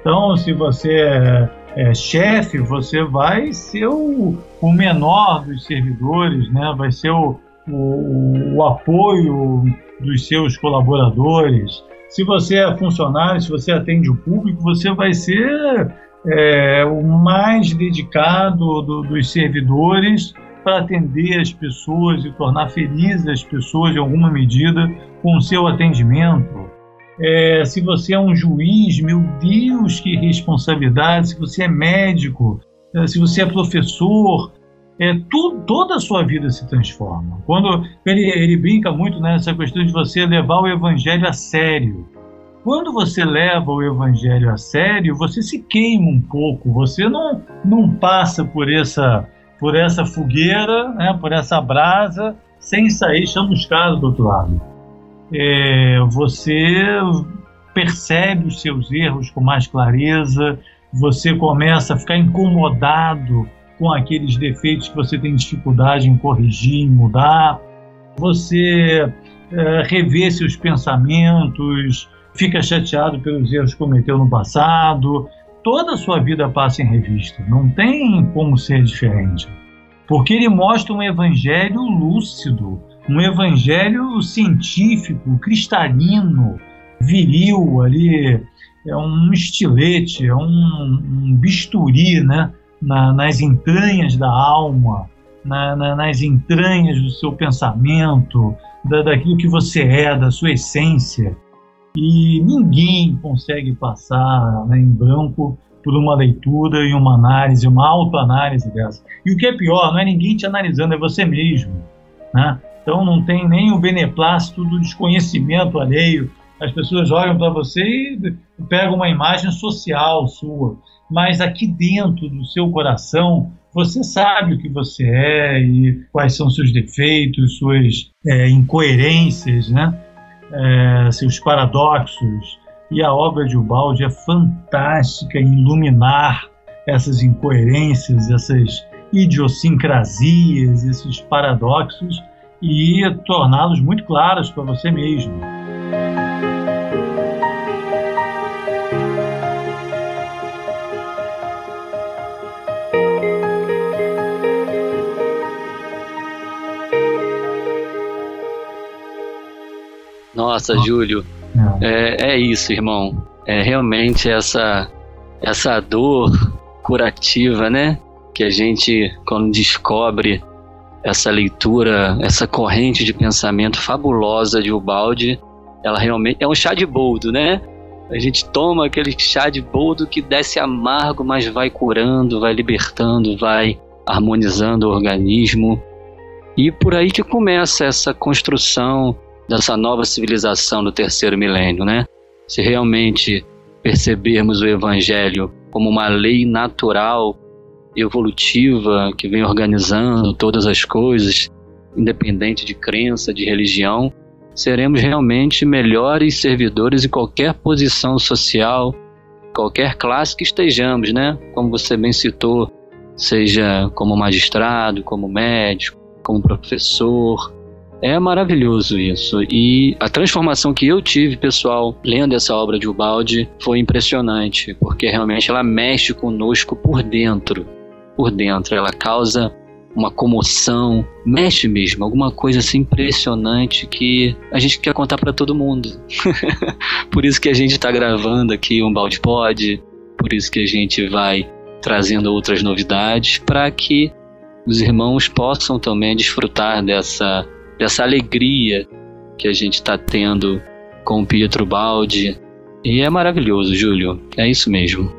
Então, se você é, é chefe, você vai ser o, o, menor dos servidores, né? vai ser o, o, o apoio dos seus colaboradores, se você é funcionário, se você atende o público, você vai ser é, o mais dedicado do, dos servidores para atender as pessoas e tornar felizes as pessoas, em alguma medida, com o seu atendimento. É, se você é um juiz, meu Deus, que responsabilidade! Se você é médico, se você é professor, é, tu, toda a sua vida se transforma. Quando ele, ele brinca muito nessa questão de você levar o evangelho a sério. Quando você leva o evangelho a sério, você se queima um pouco, você não, não passa por essa, por essa fogueira, né, por essa brasa, sem sair chamuscado do outro lado. É, você percebe os seus erros com mais clareza, você começa a ficar incomodado com aqueles defeitos que você tem dificuldade em corrigir, em mudar, você é, revê seus pensamentos, fica chateado pelos erros que cometeu no passado. Toda a sua vida passa em revista, não tem como ser diferente. Porque ele mostra um evangelho lúcido, um evangelho científico, cristalino, viril ali, é um estilete, é um, um bisturi né, na, nas entranhas da alma, na, na, nas entranhas do seu pensamento, da, daquilo que você é, da sua essência e ninguém consegue passar né, em branco por uma leitura e uma análise, uma autoanálise dessa. E o que é pior, não é ninguém te analisando, é você mesmo. Né? Então não tem nem o beneplácito do desconhecimento alheio. As pessoas olham para você e pegam uma imagem social sua. Mas aqui dentro do seu coração, você sabe o que você é e quais são seus defeitos, suas é, incoerências, né? é, seus paradoxos, e a obra de Ubaldi é fantástica em iluminar essas incoerências, essas idiosincrasias, esses paradoxos e torná-los muito claros para você mesmo.
Nossa, Júlio, é, é isso, irmão. É realmente essa, essa dor curativa, né? Que a gente, quando descobre essa leitura, essa corrente de pensamento fabulosa de Ubaldi, ela realmente é um chá de boldo, né? A gente toma aquele chá de boldo que desce amargo, mas vai curando, vai libertando, vai harmonizando o organismo. E por aí que começa essa construção dessa nova civilização do terceiro milênio, né? Se realmente percebermos o Evangelho como uma lei natural, evolutiva, que vem organizando todas as coisas, independente de crença, de religião, seremos realmente melhores servidores em qualquer posição social, qualquer classe que estejamos, né? Como você bem citou, seja como magistrado, como médico, como professor, é maravilhoso isso. E a transformação que eu tive, pessoal, lendo essa obra de Ubaldi, foi impressionante, porque realmente ela mexe conosco por dentro. Por dentro, ela causa uma comoção, mexe mesmo, alguma coisa assim impressionante que a gente quer contar para todo mundo. por isso que a gente está gravando aqui um Balde Pod, por isso que a gente vai trazendo outras novidades para que os irmãos possam também desfrutar dessa dessa alegria que a gente está tendo com o Pietro Baldi. E é maravilhoso, Júlio. É isso mesmo.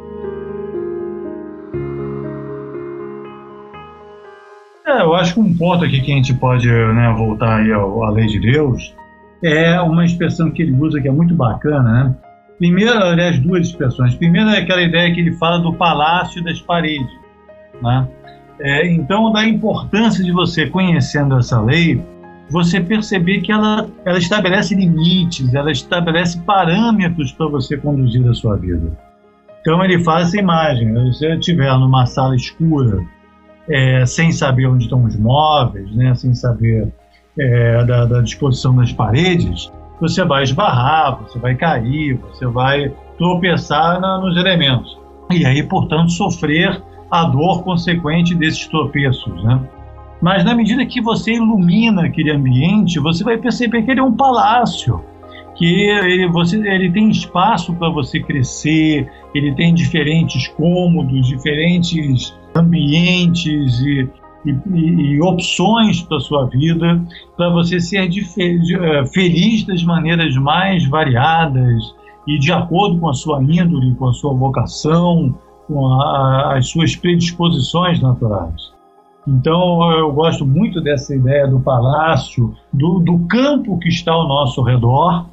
É, eu acho que um ponto aqui que a gente pode né, voltar aí ao, à lei de Deus é uma expressão que ele usa que é muito bacana, né? Primeiro, aliás, duas expressões. Primeiro é aquela ideia que ele fala do palácio das paredes, né? É, então, da importância de você conhecendo essa lei, você perceber que ela, ela estabelece limites, ela estabelece parâmetros para você conduzir a sua vida. Então ele faz essa imagem, se você estiver numa sala escura, é, sem saber onde estão os móveis, né, sem saber é, da, da disposição das paredes, você vai esbarrar, você vai cair, você vai tropeçar na, nos elementos. E aí, portanto, sofrer a dor consequente desses tropeços. Né? Mas na medida que você ilumina aquele ambiente, você vai perceber que ele é um palácio. que ele, você, ele tem espaço para você crescer, ele tem diferentes cômodos, diferentes ambientes e, e, e opções para sua vida, para você ser eh, feliz das maneiras mais variadas e de acordo com a sua índole, com a sua vocação, com a, as suas predisposições naturais. Então, eu gosto muito dessa ideia do palácio, do, do campo que está ao nosso redor,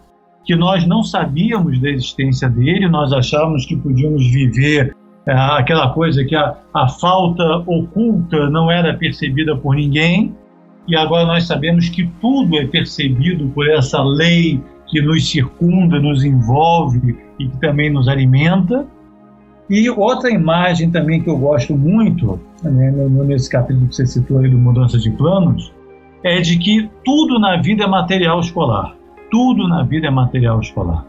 que nós não sabíamos da existência dele, nós achávamos que podíamos viver é, aquela coisa que a, a falta oculta não era percebida por ninguém, e agora nós sabemos que tudo é percebido por essa lei que nos circunda, nos envolve e que também nos alimenta. E outra imagem também que eu gosto muito, né, nesse capítulo que você citou aí do Mudança de Planos, é de que tudo na vida é material escolar. Tudo na vida é material escolar.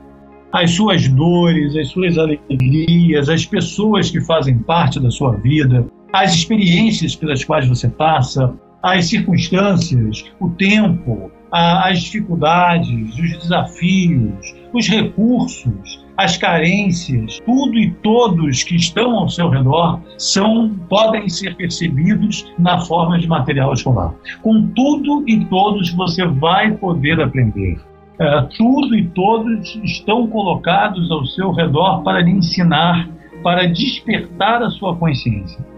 As suas dores, as suas alegrias, as pessoas que fazem parte da sua vida, as experiências pelas quais você passa, as circunstâncias, o tempo, as dificuldades, os desafios, os recursos, as carências, tudo e todos que estão ao seu redor são podem ser percebidos na forma de material escolar. Com tudo e todos você vai poder aprender. É, tudo e todos estão colocados ao seu redor para lhe ensinar, para despertar a sua consciência.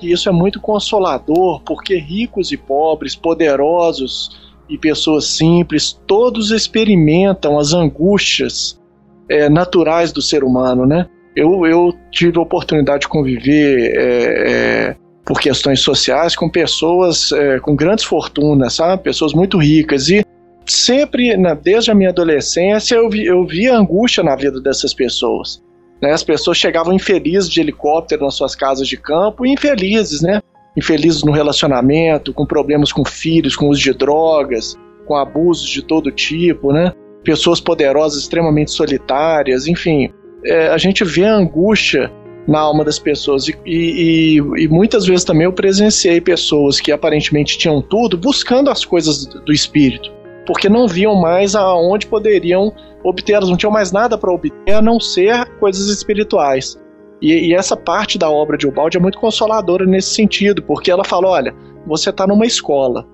E isso é muito consolador, porque ricos e pobres, poderosos e pessoas simples, todos experimentam as angústias é, naturais do ser humano, né? Eu, eu tive a oportunidade de conviver é, é, por questões sociais com pessoas é, com grandes fortunas, sabe? Pessoas muito ricas e sempre, desde a minha adolescência, eu vi, eu vi angústia na vida dessas pessoas. Né? As pessoas chegavam infelizes de helicóptero nas suas casas de campo e infelizes, né? Infelizes no relacionamento, com problemas com filhos, com uso de drogas, com abusos de todo tipo, né? Pessoas poderosas extremamente solitárias, enfim. É, a gente vê a angústia na alma das pessoas. E, e, e, muitas vezes também eu presenciei pessoas que aparentemente tinham tudo buscando as coisas do espírito, porque não viam mais aonde poderiam obter, elas não tinham mais nada para obter a não ser coisas espirituais. E, e, essa parte da obra de Ubaldi é muito consoladora nesse sentido, porque ela fala: olha, você está numa escola,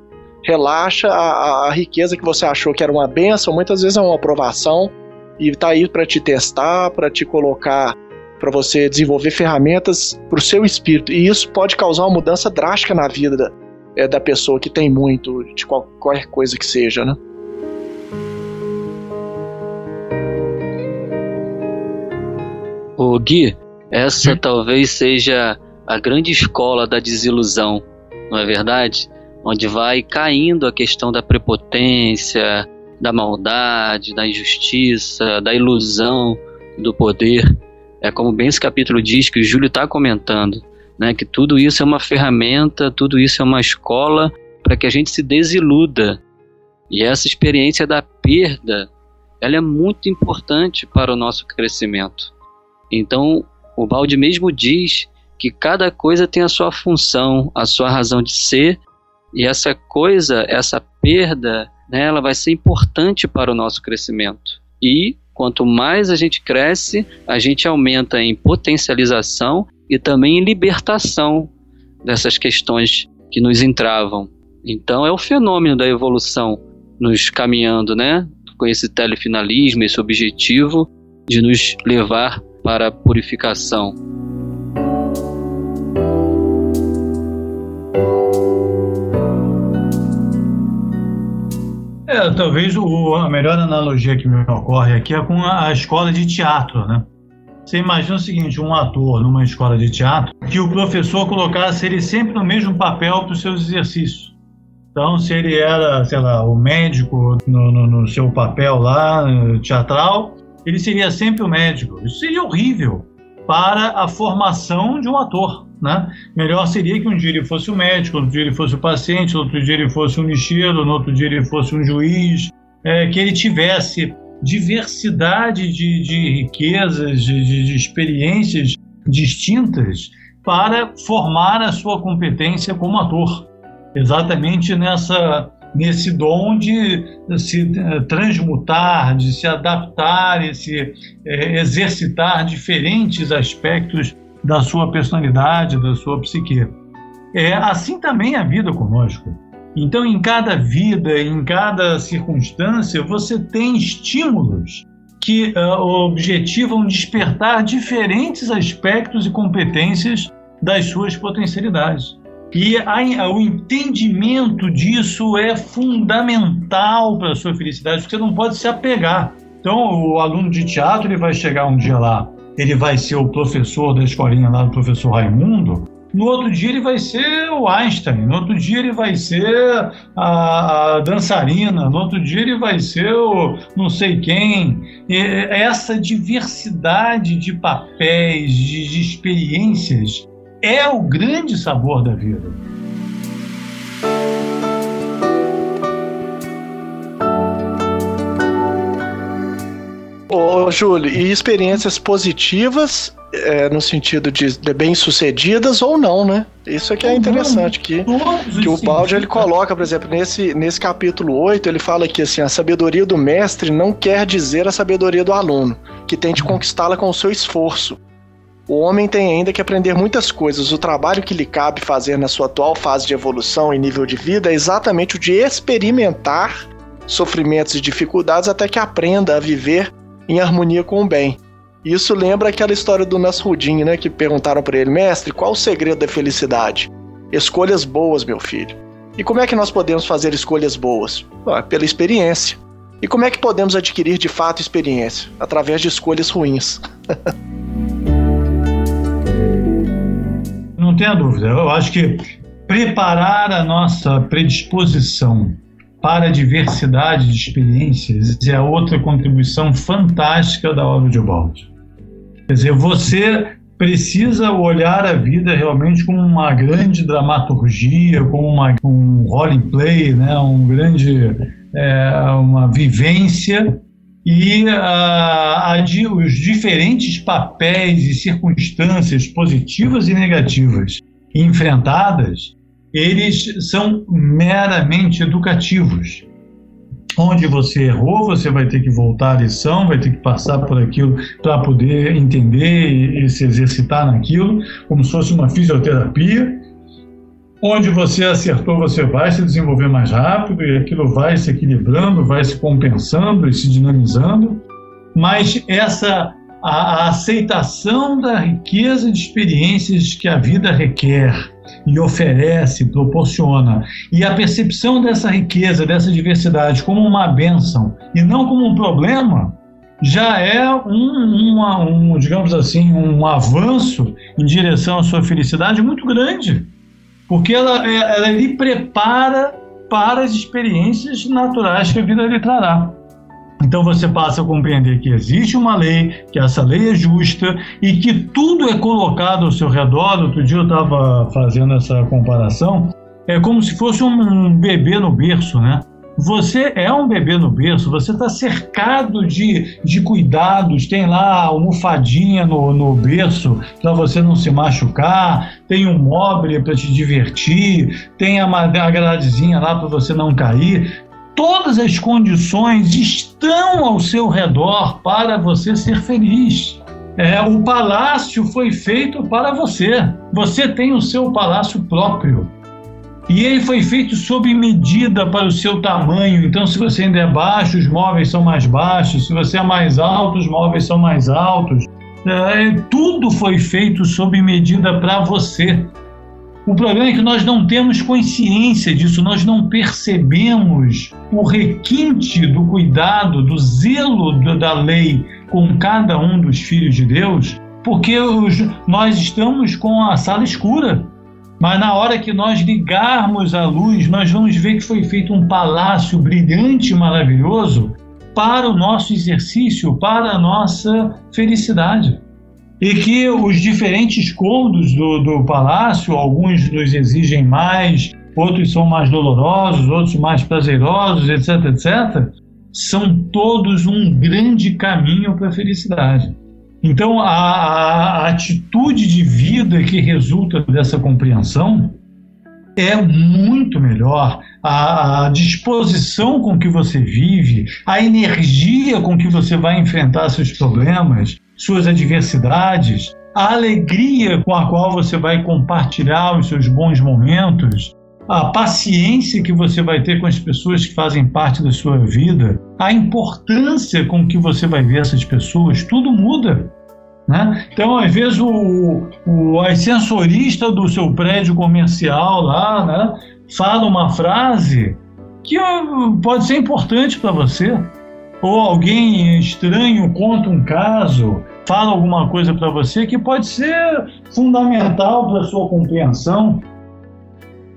relaxa, a, a, riqueza que você achou que era uma benção, muitas vezes é uma aprovação, e está aí para te testar, para te colocar, para você desenvolver ferramentas para o seu espírito. E isso pode causar uma mudança drástica na vida da, é, da pessoa que tem muito, de qualquer coisa que seja, né?
O Gui, essa hum? talvez seja a grande escola da desilusão, não é verdade? Onde vai caindo a questão da prepotência, da maldade, da injustiça, da ilusão do poder. É como bem esse capítulo diz que o Júlio está comentando, né? Que tudo isso é uma ferramenta, tudo isso é uma escola para que a gente se desiluda. E essa experiência da perda, ela é muito importante para o nosso crescimento. Então, o balde mesmo diz que cada coisa tem a sua função, a sua razão de ser, e essa coisa, essa perda, né, ela vai ser importante para o nosso crescimento. E quanto mais a gente cresce, a gente aumenta em potencialização e também em libertação dessas questões que nos entravam. Então é o fenômeno da evolução nos caminhando, né, com esse telefinalismo, esse objetivo de nos levar para a purificação.
É, talvez o, a melhor analogia que me ocorre aqui é com a, a escola de teatro, né? Você imagina o seguinte, um ator numa escola de teatro, que o professor colocasse ele sempre no mesmo papel para os seus exercícios. Então, se ele era, sei lá, o médico no, no, no seu papel lá, teatral, ele seria sempre o médico. Isso seria horrível para a formação de um ator. Né? Melhor seria que um dia ele fosse o médico, outro dia ele fosse o paciente, outro dia ele fosse um lixeiro, no outro dia ele fosse um juiz, é, que ele tivesse diversidade de, de riquezas, de, de, de experiências distintas para formar a sua competência como ator. Exatamente nessa nesse dom de se eh, transmutar, de se adaptar e se é, exercitar diferentes aspectos da sua personalidade, da sua psique. É assim também a vida conosco. Então, em cada vida, em cada circunstância, você tem estímulos que uh, objetivam despertar diferentes aspectos e competências das suas potencialidades. E a, o entendimento disso é fundamental para a sua felicidade, porque você não pode se apegar. Então, o aluno de teatro ele vai chegar um dia lá, ele vai ser o professor da escolinha lá do professor Raimundo, no outro dia ele vai ser o Einstein, no outro dia ele vai ser a, a dançarina, no outro dia ele vai ser o não sei quem. E essa diversidade de papéis, de, de experiências, é o grande sabor da vida.
Ô, Júlio, e experiências positivas é, no sentido de, de bem-sucedidas ou não, né? Isso é que é interessante, que, que o Balde ele coloca, por exemplo, nesse, nesse capítulo 8, ele fala que assim, a sabedoria do mestre não quer dizer a sabedoria do aluno, que tem de conquistá-la com o seu esforço. O homem tem ainda que aprender muitas coisas. O trabalho que lhe cabe fazer na sua atual fase de evolução e nível de vida é exatamente o de experimentar sofrimentos e dificuldades até que aprenda a viver em harmonia com o bem. Isso lembra aquela história do Nasrudin, né? Que perguntaram para ele, mestre, qual o segredo da felicidade? Escolhas boas, meu filho. E como é que nós podemos fazer escolhas boas? Ah, pela experiência. E como é que podemos adquirir de fato experiência? Através de escolhas ruins.
Não tenha dúvida. Eu acho que preparar a nossa predisposição para a diversidade de experiências é outra contribuição fantástica da obra de Baldi. Quer dizer, você precisa olhar a vida realmente como uma grande dramaturgia, como uma, um role play, né? um grande, é, uma vivência e a, a, os diferentes papéis e circunstâncias positivas e negativas enfrentadas, eles são meramente educativos onde você errou, você vai ter que voltar à lição, vai ter que passar por aquilo para poder entender e, e, se exercitar naquilo, como se fosse uma fisioterapia. Onde você acertou, você vai se desenvolver mais rápido e aquilo vai se equilibrando, vai se compensando e se dinamizando. Mas essa a, a aceitação da riqueza de experiências que a vida requer e oferece, proporciona. E a percepção dessa riqueza, dessa diversidade como uma bênção e não como um problema, já é um, uma, um, digamos assim, um avanço em direção à sua felicidade muito grande, porque ela, ela lhe prepara para as experiências naturais que a vida lhe trará. Então você passa a compreender que existe uma lei, que essa lei é justa e que tudo é colocado ao seu redor. Outro dia eu estava fazendo essa comparação. É como se fosse um bebê no berço, né? Você é um bebê no berço, você está cercado de, de cuidados, tem lá a almofadinha no, no berço para você não se machucar, tem um móvel para te divertir, tem a, a gradezinha lá para você não cair todas as condições estão ao seu redor para você ser feliz. É, o palácio foi feito para você. Você tem o seu palácio próprio. E ele foi feito sob medida para o seu tamanho. Então, se você ainda é baixo, os móveis são mais baixos. Se você é mais alto, os móveis são mais altos. É, tudo foi feito sob medida para você. O problema é que nós não temos consciência disso, nós não percebemos o requinte do cuidado, do zelo da lei com cada um dos filhos de Deus, porque os, nós estamos com a sala escura. Mas na hora que nós ligarmos a luz, nós vamos ver que foi feito um palácio brilhante e maravilhoso para o nosso exercício, para a nossa felicidade e que os diferentes cômodos do, do palácio, alguns nos exigem mais, outros são mais dolorosos, outros mais prazerosos, etc, etc, são todos um grande caminho para a felicidade. Então, a, a, atitude de vida que resulta dessa compreensão é muito melhor. A, a disposição com que você vive, a energia com que você vai enfrentar seus problemas, suas adversidades, a alegria com a qual você vai compartilhar os seus bons momentos, a paciência que você vai ter com as pessoas que fazem parte da sua vida, a importância com que você vai ver essas pessoas, tudo muda. Né? Então, às vezes, o, o ascensorista do seu prédio comercial lá né, fala uma frase que pode ser importante para você. Ou alguém estranho conta um caso, fala alguma coisa para você que pode ser fundamental para sua compreensão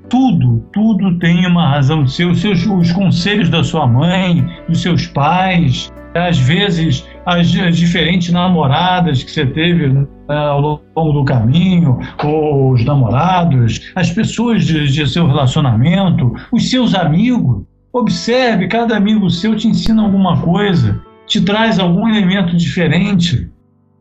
tudo, tudo tem uma razão de ser. Os, seus, os conselhos da sua mãe, dos seus pais, às vezes as, as diferentes namoradas que você teve né, ao longo do caminho, ou os namorados, as pessoas de, de seu relacionamento, os seus amigos. Observe, cada amigo seu te ensina alguma coisa, te traz algum elemento diferente.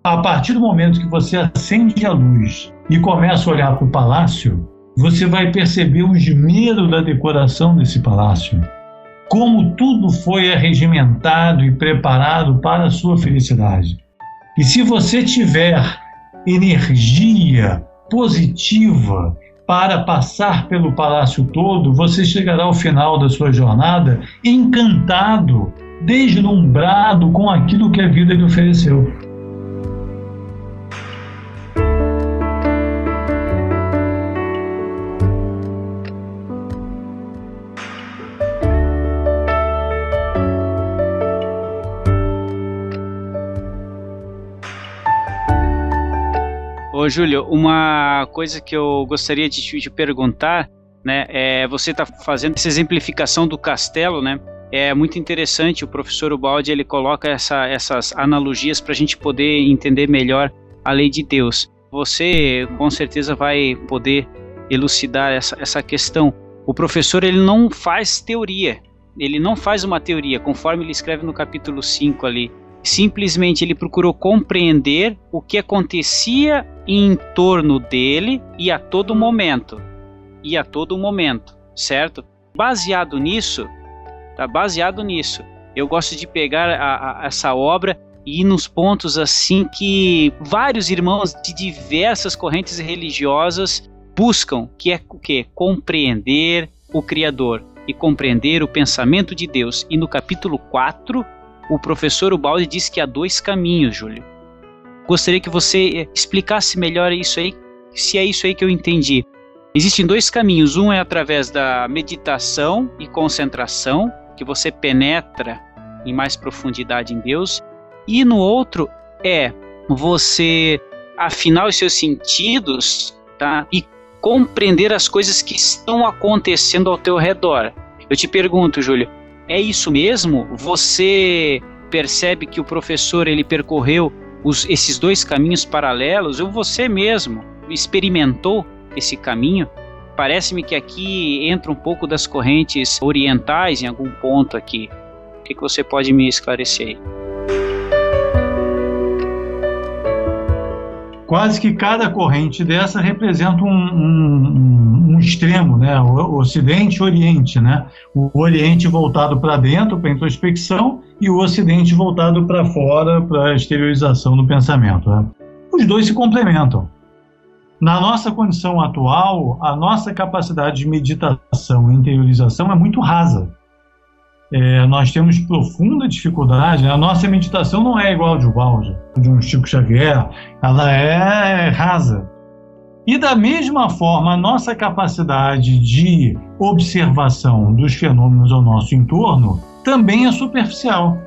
A partir do momento que você acende a luz e começa a olhar para o palácio, você vai perceber o esmero da decoração desse palácio. Como tudo foi arregimentado e preparado para a sua felicidade. E se você tiver energia positiva para passar pelo palácio todo, você chegará ao final da sua jornada encantado, deslumbrado com aquilo que a vida lhe ofereceu.
Júlio, uma coisa que eu gostaria de te perguntar, né, é você está fazendo essa exemplificação do castelo, né? É muito interessante. O professor Ubaldi ele coloca essa, essas analogias para a gente poder entender melhor a lei de Deus. Você com certeza vai poder elucidar essa, essa questão. O professor ele não faz teoria, ele não faz uma teoria, conforme ele escreve no capítulo 5 ali. Simplesmente ele procurou compreender o que acontecia em torno dele e a todo momento. E a todo momento, certo? Baseado nisso, tá baseado nisso. Eu gosto de pegar a, a, essa obra e ir nos pontos assim que vários irmãos de diversas correntes religiosas buscam, que é o que? Compreender o Criador e compreender o pensamento de Deus. E no capítulo 4, o professor Ubaldi diz que há dois caminhos, Júlio. Gostaria que você eh, explicasse melhor isso aí, se é isso aí que eu entendi. Existem dois caminhos. Um é através da meditação e concentração, que você penetra em mais profundidade em Deus. E no outro é você afinar os seus sentidos tá? e compreender as coisas que estão acontecendo ao teu redor. Eu te pergunto, Júlio, é isso mesmo? Você percebe que o professor ele percorreu os, esses dois caminhos paralelos? Ou você mesmo experimentou esse caminho? Parece-me que aqui entra um pouco das correntes orientais em algum ponto aqui. O que, que você pode me esclarecer aí?
quase que cada corrente dessa representa um, um, um extremo, né? O Ocidente e Oriente, né? O Oriente voltado para dentro, para introspecção, e o Ocidente voltado para fora, para a exteriorização do pensamento. Né? Os dois se complementam. Na nossa condição atual, a nossa capacidade de meditação e interiorização é muito rasa. É, nós temos profunda dificuldade. Né? A nossa meditação não é igual de Ubaldi, de um Chico Xavier, ela é rasa. E da mesma forma, a nossa capacidade de observação dos fenômenos ao nosso entorno também é superficial.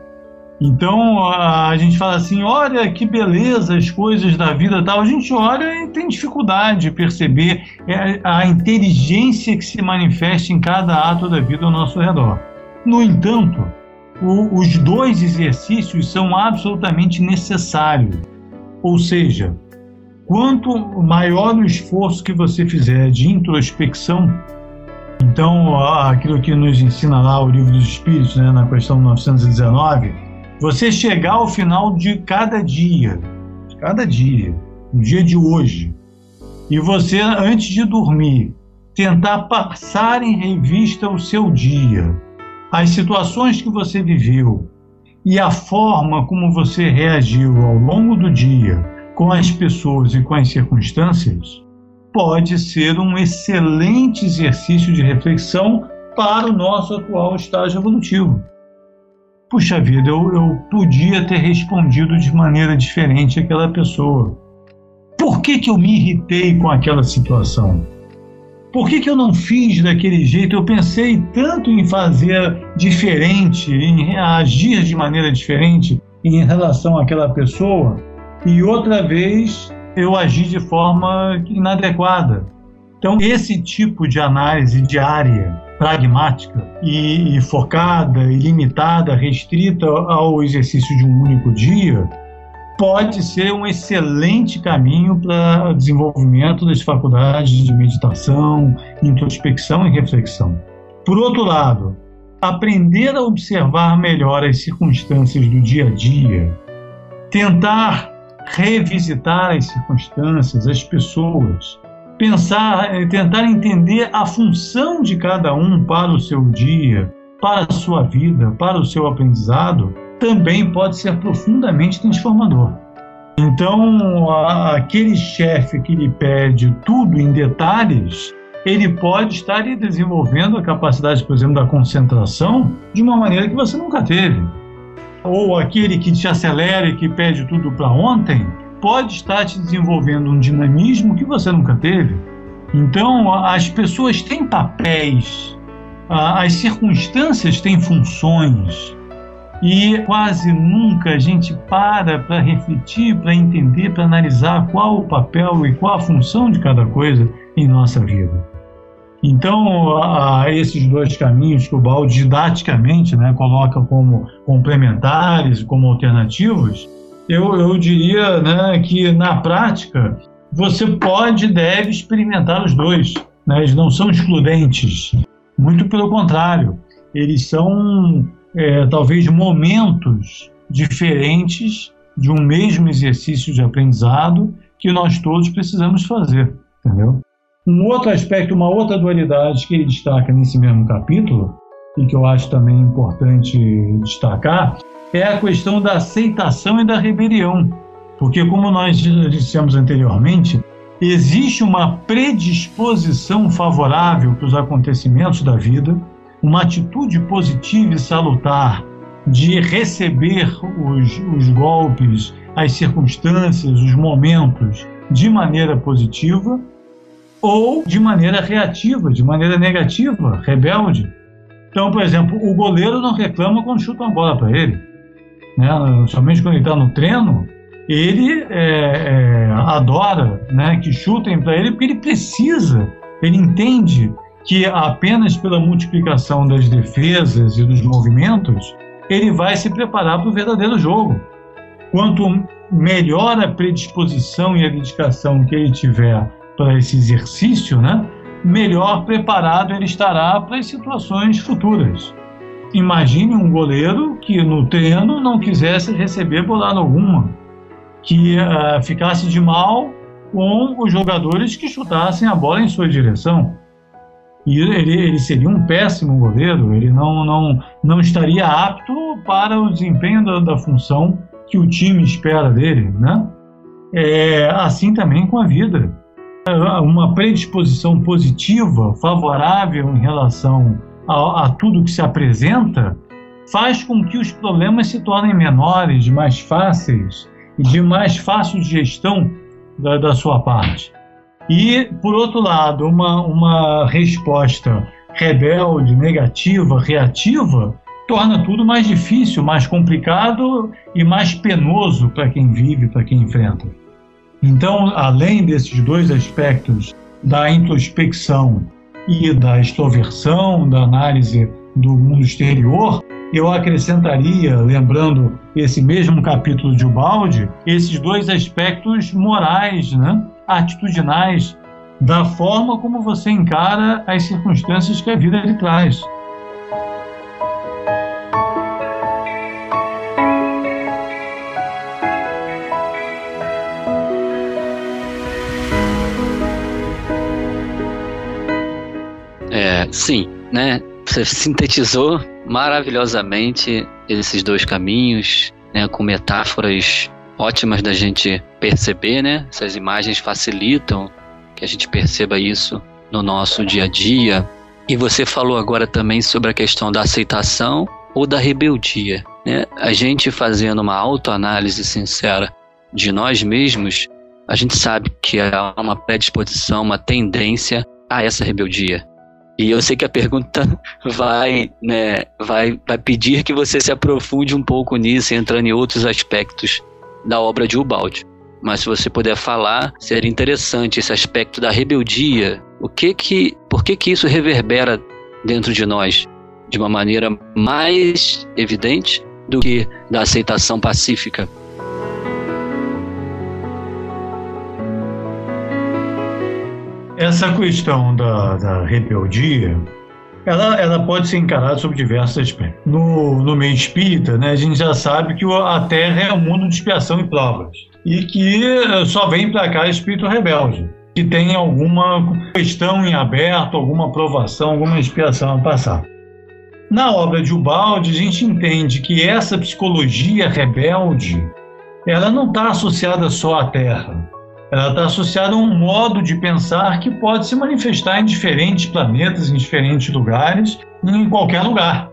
Então a gente fala assim: olha que beleza as coisas da vida tal. A gente olha e tem dificuldade de perceber é, a inteligência que se manifesta em cada ato da vida ao nosso redor. No entanto, o, os dois exercícios são absolutamente necessários. Ou seja, quanto maior o esforço que você fizer de introspecção, então aquilo que nos ensina lá o livro dos Espíritos, né, na questão 919, você chegar ao final de cada dia cada dia, no dia de hoje, e você, antes de dormir, tentar passar em revista o seu dia, as situações que você viveu e a forma como você reagiu ao longo do dia com as pessoas e com as circunstâncias, pode ser um excelente exercício de reflexão para o nosso atual estágio evolutivo. Puxa vida, eu, eu podia ter respondido de maneira diferente àquela pessoa. Por que, que eu me irritei com aquela situação? Por que, que eu não fiz daquele jeito? Eu pensei tanto em fazer diferente, em agir de maneira diferente em relação àquela pessoa, e outra vez eu agi de forma inadequada. Então, esse tipo de análise diária, pragmática e, e focada, e limitada, restrita ao exercício de um único dia, pode ser um excelente caminho para o desenvolvimento das faculdades de meditação, introspecção e reflexão. Por outro lado, aprender a observar melhor as circunstâncias do dia a dia, tentar revisitar as circunstâncias, as pessoas, pensar, eh, tentar entender a função de cada um para o seu dia, para a sua vida, para o seu aprendizado, também pode ser profundamente transformador. Então, aquele chefe que lhe pede tudo em detalhes, ele pode estar desenvolvendo a capacidade, por exemplo, da concentração de uma maneira que você nunca teve ou aquele que te acelera e que pede tudo para ontem, pode estar te desenvolvendo um dinamismo que você nunca teve. Então, as pessoas têm papéis, as circunstâncias têm funções, e quase nunca a gente para para refletir, para entender, para analisar qual o papel e qual a função de cada coisa em nossa vida. Então, a, esses dois caminhos que o Balde didaticamente né, coloca como complementares, como alternativos, eu, eu diria né, que na prática você pode e deve experimentar os dois. Né? Eles não são excludentes, muito pelo contrário, eles são é, talvez momentos diferentes de um mesmo exercício de aprendizado que nós todos precisamos fazer, entendeu? Um outro aspecto, uma outra dualidade que ele destaca nesse mesmo capítulo, e que eu acho também importante destacar, é a questão da aceitação e da rebelião. Porque, como nós dissemos anteriormente, existe uma predisposição favorável para os acontecimentos da vida, uma atitude positiva e salutar de receber os, os golpes, as circunstâncias, os momentos de maneira positiva, ou de maneira reativa, de maneira negativa, rebelde. Então, por exemplo, o goleiro não reclama quando chuta uma bola para ele. Né? Somente quando ele está no treino, ele é, é, adora né, que chutem para ele porque ele precisa, ele entende que apenas pela multiplicação das defesas e dos movimentos ele vai se preparar para o verdadeiro jogo. Quanto melhor a predisposição e a dedicação que ele tiver para esse exercício, né, melhor preparado ele estará para as situações futuras. Imagine um goleiro que no treino não quisesse receber bolada alguma, que uh, ficasse de mal com os jogadores que chutassem a bola em sua direção. E ele, ele seria um péssimo goleiro, ele não, não, não estaria apto para o desempenho da, da função que o time espera dele. Né? É assim também com a vida uma predisposição positiva, favorável em relação a, a, tudo que se apresenta, faz com que os problemas se tornem menores, mais fáceis e de mais fácil gestão da, da sua parte. E, por outro lado, uma, uma resposta rebelde, negativa, reativa, torna tudo mais difícil, mais complicado e mais penoso para quem vive, para quem enfrenta. Então, além desses dois aspectos da introspecção e da extroversão, da análise do mundo exterior, eu acrescentaria, lembrando esse mesmo capítulo de Ubaldi, esses dois aspectos morais, né, atitudinais, da forma como você encara as circunstâncias que a vida lhe traz.
Sim, né? Você sintetizou maravilhosamente esses dois caminhos, né, com metáforas ótimas da gente perceber, né? Essas imagens facilitam que a gente perceba isso no nosso dia a dia. E você falou agora também sobre a questão da aceitação ou da rebeldia. Né? A gente fazendo uma autoanálise sincera de nós mesmos, a gente sabe que há uma predisposição, uma tendência a essa rebeldia. E eu sei que a pergunta vai, né, vai, vai pedir que você se aprofunde um pouco nisso, entrando em outros aspectos da obra de Ubaldi. Mas se você puder falar, seria interessante esse aspecto da rebeldia. O que que, por que que isso reverbera dentro de nós de uma maneira mais evidente do que da aceitação pacífica?
Essa questão da, da rebeldia, ela, ela pode ser encarada sob diversos aspectos. No, no meio espírita, né, a gente já sabe que a Terra é um mundo de expiação e provas, e que eh, só vem para cá espírito rebelde, que tem alguma questão em aberto, alguma provação, alguma expiação a passar. Na obra de Ubaldi, a gente entende que essa psicologia rebelde, ela não está associada só à Terra ela está associada a um modo de pensar que pode se manifestar em diferentes planetas, em diferentes lugares, em qualquer lugar.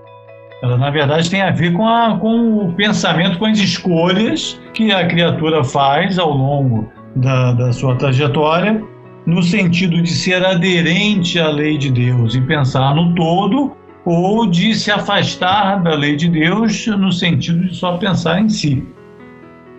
Ela, na verdade, tem a ver com, a, com o pensamento, com as escolhas que a criatura faz ao longo da, da sua trajetória, no sentido de ser aderente à lei de Deus e pensar no todo, ou de se afastar da lei de Deus no sentido de só pensar em si.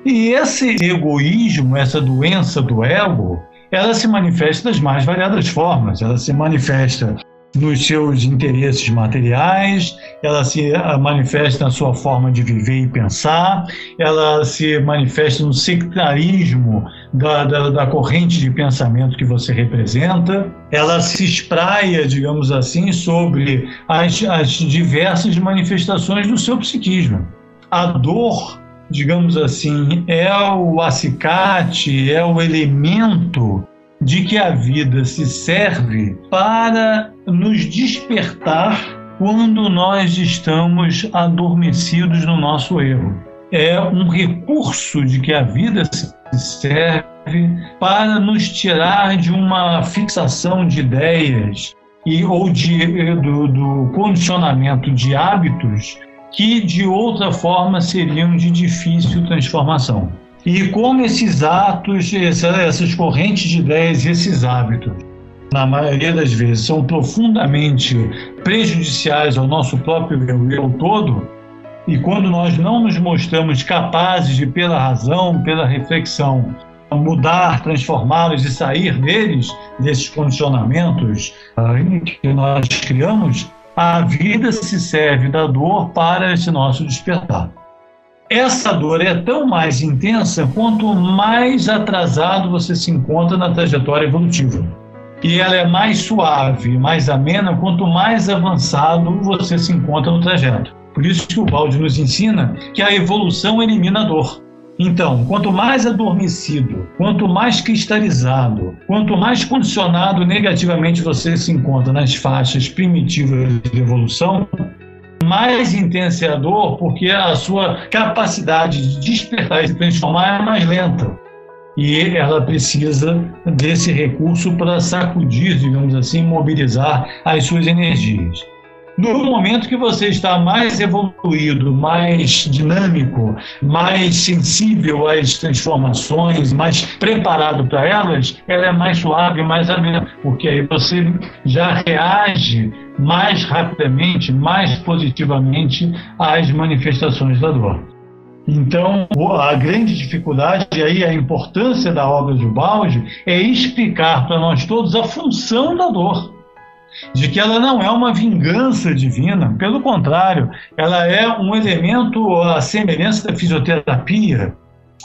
E esse egoísmo, essa doença do ego, ela se manifesta das mais variadas formas. Ela se manifesta nos seus interesses materiais, ela se ah, manifesta na sua forma de viver e pensar, ela se manifesta no sectarismo da, da, da, corrente de pensamento que você representa, ela se espraia, digamos assim, sobre as, as diversas manifestações do seu psiquismo. A dor digamos assim, é o acicate, é o elemento de que a vida se serve para nos despertar quando nós estamos adormecidos no nosso erro. É um recurso de que a vida se serve para nos tirar de uma fixação de ideias e ou de, do, do condicionamento de hábitos que de outra forma seriam de difícil transformação. E como esses atos, essas correntes de ideias, esses hábitos, na maioria das vezes, são profundamente prejudiciais ao nosso próprio eu, eu todo, e quando nós não nos mostramos capazes de, pela razão, pela reflexão, mudar, transformá-los e sair deles, desses condicionamentos ah, que nós criamos, a vida se serve da dor para esse nosso despertar. Essa dor é tão mais intensa quanto mais atrasado você se encontra na trajetória evolutiva. E ela é mais suave, mais amena, quanto mais avançado você se encontra no trajeto. Por isso que o Balde nos ensina que a evolução elimina a dor. Então, quanto mais adormecido, quanto mais cristalizado, quanto mais condicionado negativamente você se encontra nas faixas primitivas de evolução, mais intensa é a dor, porque a sua capacidade de despertar e se transformar é mais lenta. E ela precisa desse recurso para sacudir, digamos assim, mobilizar as suas energias. No momento que você está mais evoluído, mais dinâmico, mais sensível às transformações, mais preparado para elas, ela é mais suave, mais amena, porque aí você já reage mais rapidamente, mais positivamente às manifestações da dor. Então, a grande dificuldade aí, a importância da obra de Balde é explicar para nós todos a função da dor de que ela não é uma vingança divina, pelo contrário, ela é um elemento à semelhança da fisioterapia.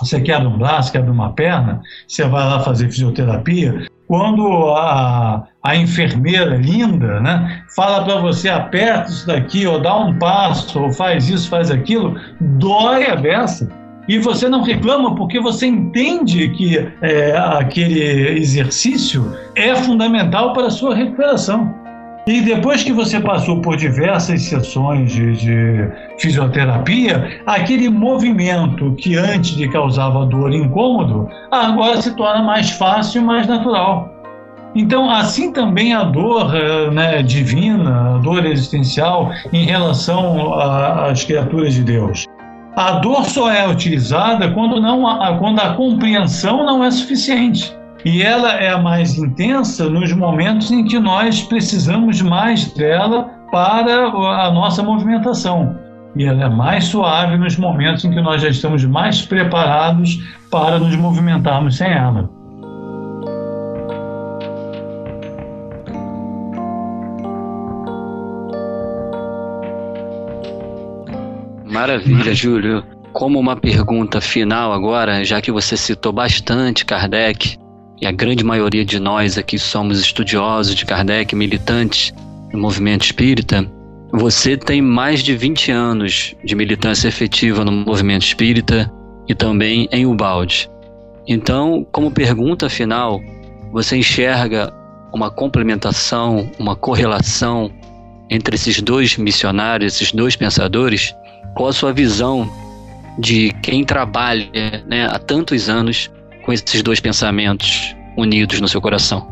Você quebra um braço, quebra uma perna, você vai lá fazer fisioterapia. Quando a, a enfermeira linda né, fala para você, aperta isso daqui, ou dá um passo, ou faz isso, faz aquilo, dói a beça. E você não reclama porque você entende que é, aquele exercício é fundamental para a sua recuperação. E depois que você passou por diversas sessões de, de, fisioterapia, aquele movimento que antes lhe causava dor e incômodo, agora se torna mais fácil e mais natural. Então, assim também a dor né, divina, a dor existencial em relação às criaturas de Deus. A dor só é utilizada quando, não, quando a compreensão não é suficiente. E ela é mais intensa nos momentos em que nós precisamos mais dela para a nossa movimentação. E ela é mais suave nos momentos em que nós já estamos mais preparados para nos movimentarmos sem ela.
Maravilha, Júlio. Como uma pergunta final agora, já que você citou bastante Kardec, e a grande maioria de nós aqui somos estudiosos de Kardec, militantes do movimento espírita, você tem mais de 20 anos de militância efetiva no movimento espírita e também em Ubalde. Então, como pergunta final, você enxerga uma complementação, uma correlação entre esses dois missionários, esses dois pensadores? Qual a sua visão de quem trabalha né, há tantos anos com esses dois pensamentos unidos no seu coração?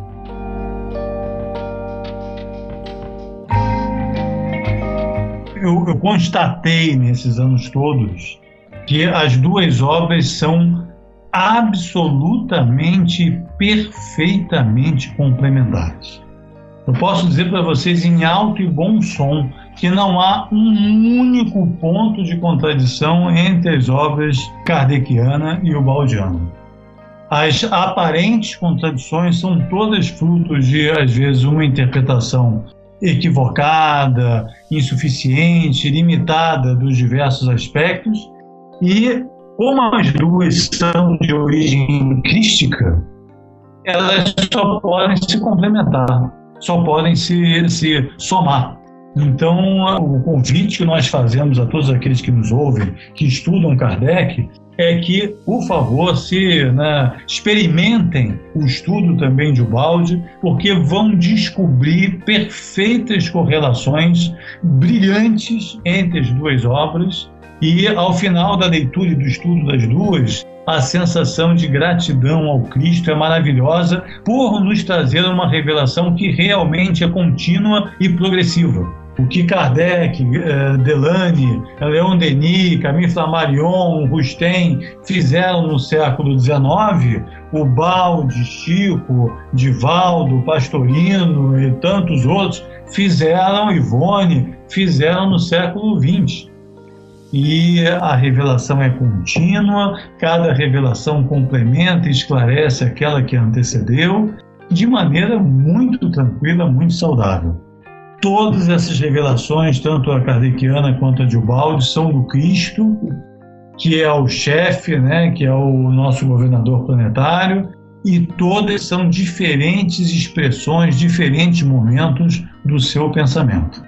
Eu, eu constatei nesses anos todos que as duas obras são absolutamente, perfeitamente complementares. Eu posso dizer para vocês em alto e bom som que não há um único ponto de contradição entre as obras kardeciana e o baldiana. As aparentes contradições são todas frutos de, às vezes, uma interpretação equivocada, insuficiente, limitada dos diversos aspectos, e como as duas são de origem crística, elas só podem se complementar, só podem se, se somar. Então, o convite que nós fazemos a todos aqueles que nos ouvem, que estudam Kardec, é que, por favor, se né, experimentem o estudo também de Ubaldi, porque vão descobrir perfeitas correlações brilhantes entre as duas obras e, ao final da leitura e do estudo das duas, a sensação de gratidão ao Cristo é maravilhosa por nos trazer uma revelação que realmente é contínua e progressiva o que Kardec, eh, Delane, Leon Denis, Camille Flammarion, Rustem fizeram no século XIX, o Balde, Chico, Divaldo, Pastorino e tantos outros fizeram, Ivone, fizeram no século XX. E a revelação é contínua, cada revelação complementa e esclarece aquela que antecedeu, de maneira muito tranquila, muito saudável todas essas revelações, tanto a kardeciana quanto a de Ubaldi, são do Cristo, que é o chefe, né, que é o nosso governador planetário, e todas são diferentes expressões, diferentes momentos do seu pensamento.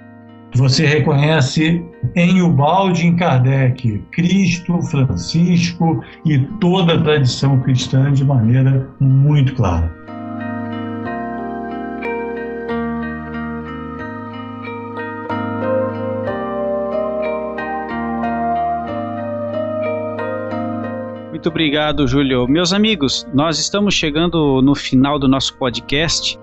Você reconhece em Ubaldi, em Kardec, Cristo, Francisco e toda a tradição cristã de maneira muito clara.
Muito obrigado, Júlio. Meus amigos, nós estamos chegando no final do nosso podcast.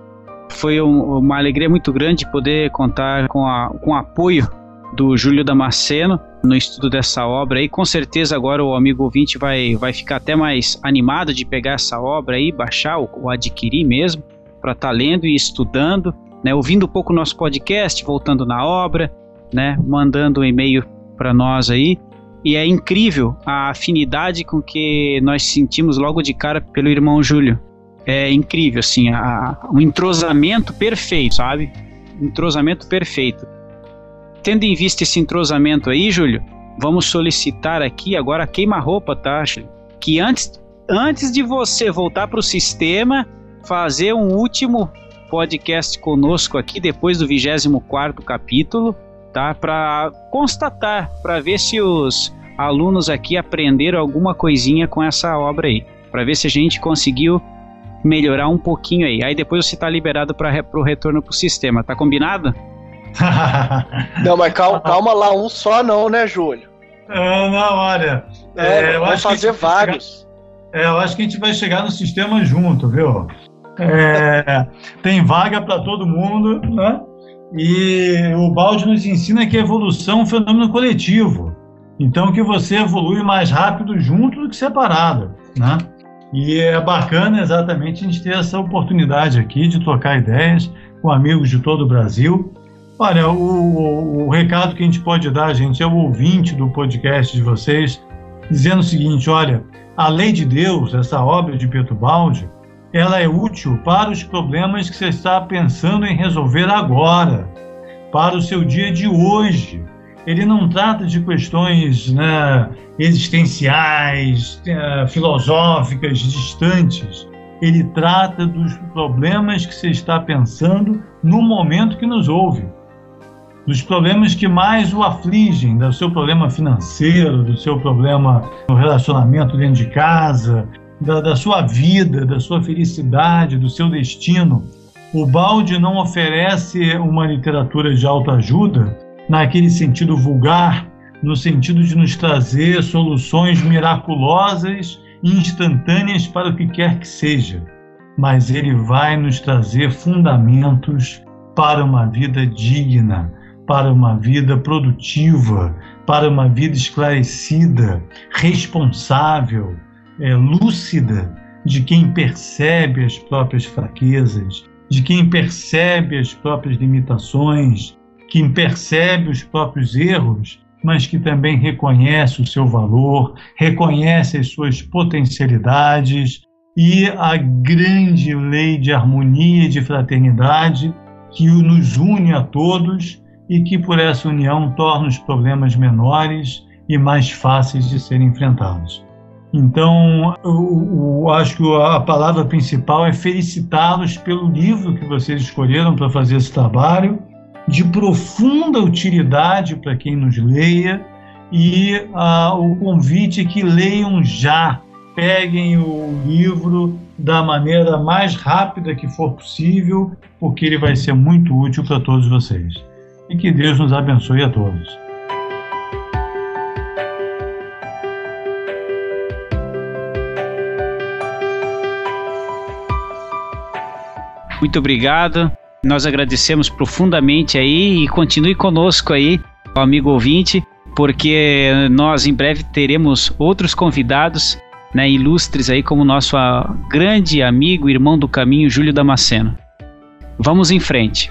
Foi um, uma alegria muito grande poder contar com, a, com o apoio do Júlio Damasceno no estudo dessa obra e com certeza agora o amigo ouvinte vai, vai ficar até mais animado de pegar essa obra aí, baixar ou, ou adquirir mesmo, para estar tá lendo e estudando, né, ouvindo um pouco o nosso podcast, voltando na obra, né, mandando um e-mail para nós aí. E é incrível a afinidade com que nós sentimos logo de cara pelo irmão Júlio. É incrível, assim, a, um entrosamento perfeito, sabe? Entrosamento perfeito. Tendo em vista esse entrosamento aí, Júlio, vamos solicitar aqui agora queima-roupa, tá? Que antes, antes de você voltar para o sistema, fazer um último podcast conosco aqui, depois do 24 capítulo, tá? Para constatar, para ver se os alunos aqui aprenderam alguma coisinha com essa obra aí, para ver se a gente conseguiu melhorar um pouquinho aí. Aí depois você tá liberado para o retorno pro sistema, tá combinado?
não, mas calma, calma lá, um só não, né, Júlio?
É, não, olha.
É, é vamos fazer vários.
Chegar, é, eu acho que a gente vai chegar no sistema junto, viu? É, tem vaga para todo mundo, né? E o balde nos ensina que a evolução é um fenômeno coletivo. Então que você evolui mais rápido junto do que separado, né? E é bacana exatamente a gente ter essa oportunidade aqui de trocar ideias com amigos de todo o Brasil. Olha, o, o, o recado que a gente pode dar, gente, é o ouvinte do podcast de vocês, dizendo o seguinte: olha, a lei de Deus, essa obra de Pietro Baldi, ela é útil para os problemas que você está pensando em resolver agora, para o seu dia de hoje. Ele não trata de questões né, existenciais, eh, filosóficas, distantes. Ele trata dos problemas que você está pensando no momento que nos ouve. Dos problemas que mais o afligem, do seu problema financeiro, do seu problema no relacionamento dentro de casa, da, da sua vida, da sua felicidade, do seu destino. O balde não oferece uma literatura de autoajuda naquele sentido vulgar, no sentido de nos trazer soluções miraculosas e instantâneas para o que quer que seja, mas ele vai nos trazer fundamentos para uma vida digna, para uma vida produtiva, para uma vida esclarecida, responsável, é, lúcida de quem percebe as próprias fraquezas, de quem percebe as próprias limitações, quem percebe os próprios erros, mas que também reconhece o seu valor, reconhece as suas potencialidades e a grande lei de harmonia e de fraternidade que nos une a todos e que por essa união torna os problemas menores e mais fáceis de serem enfrentados. Então, eu, eu acho que a palavra principal é felicitá-los pelo livro que vocês escolheram para fazer esse trabalho, de profunda utilidade para quem nos leia, e uh, o convite é que leiam já, peguem o livro da maneira mais rápida que for possível, porque ele vai ser muito útil para todos vocês. E que Deus nos abençoe a todos.
Muito obrigado. Nós agradecemos profundamente aí e continue conosco aí, amigo ouvinte, porque nós em breve teremos outros convidados, né, ilustres aí como nosso grande amigo, irmão do caminho, Júlio Damasceno. Vamos em frente.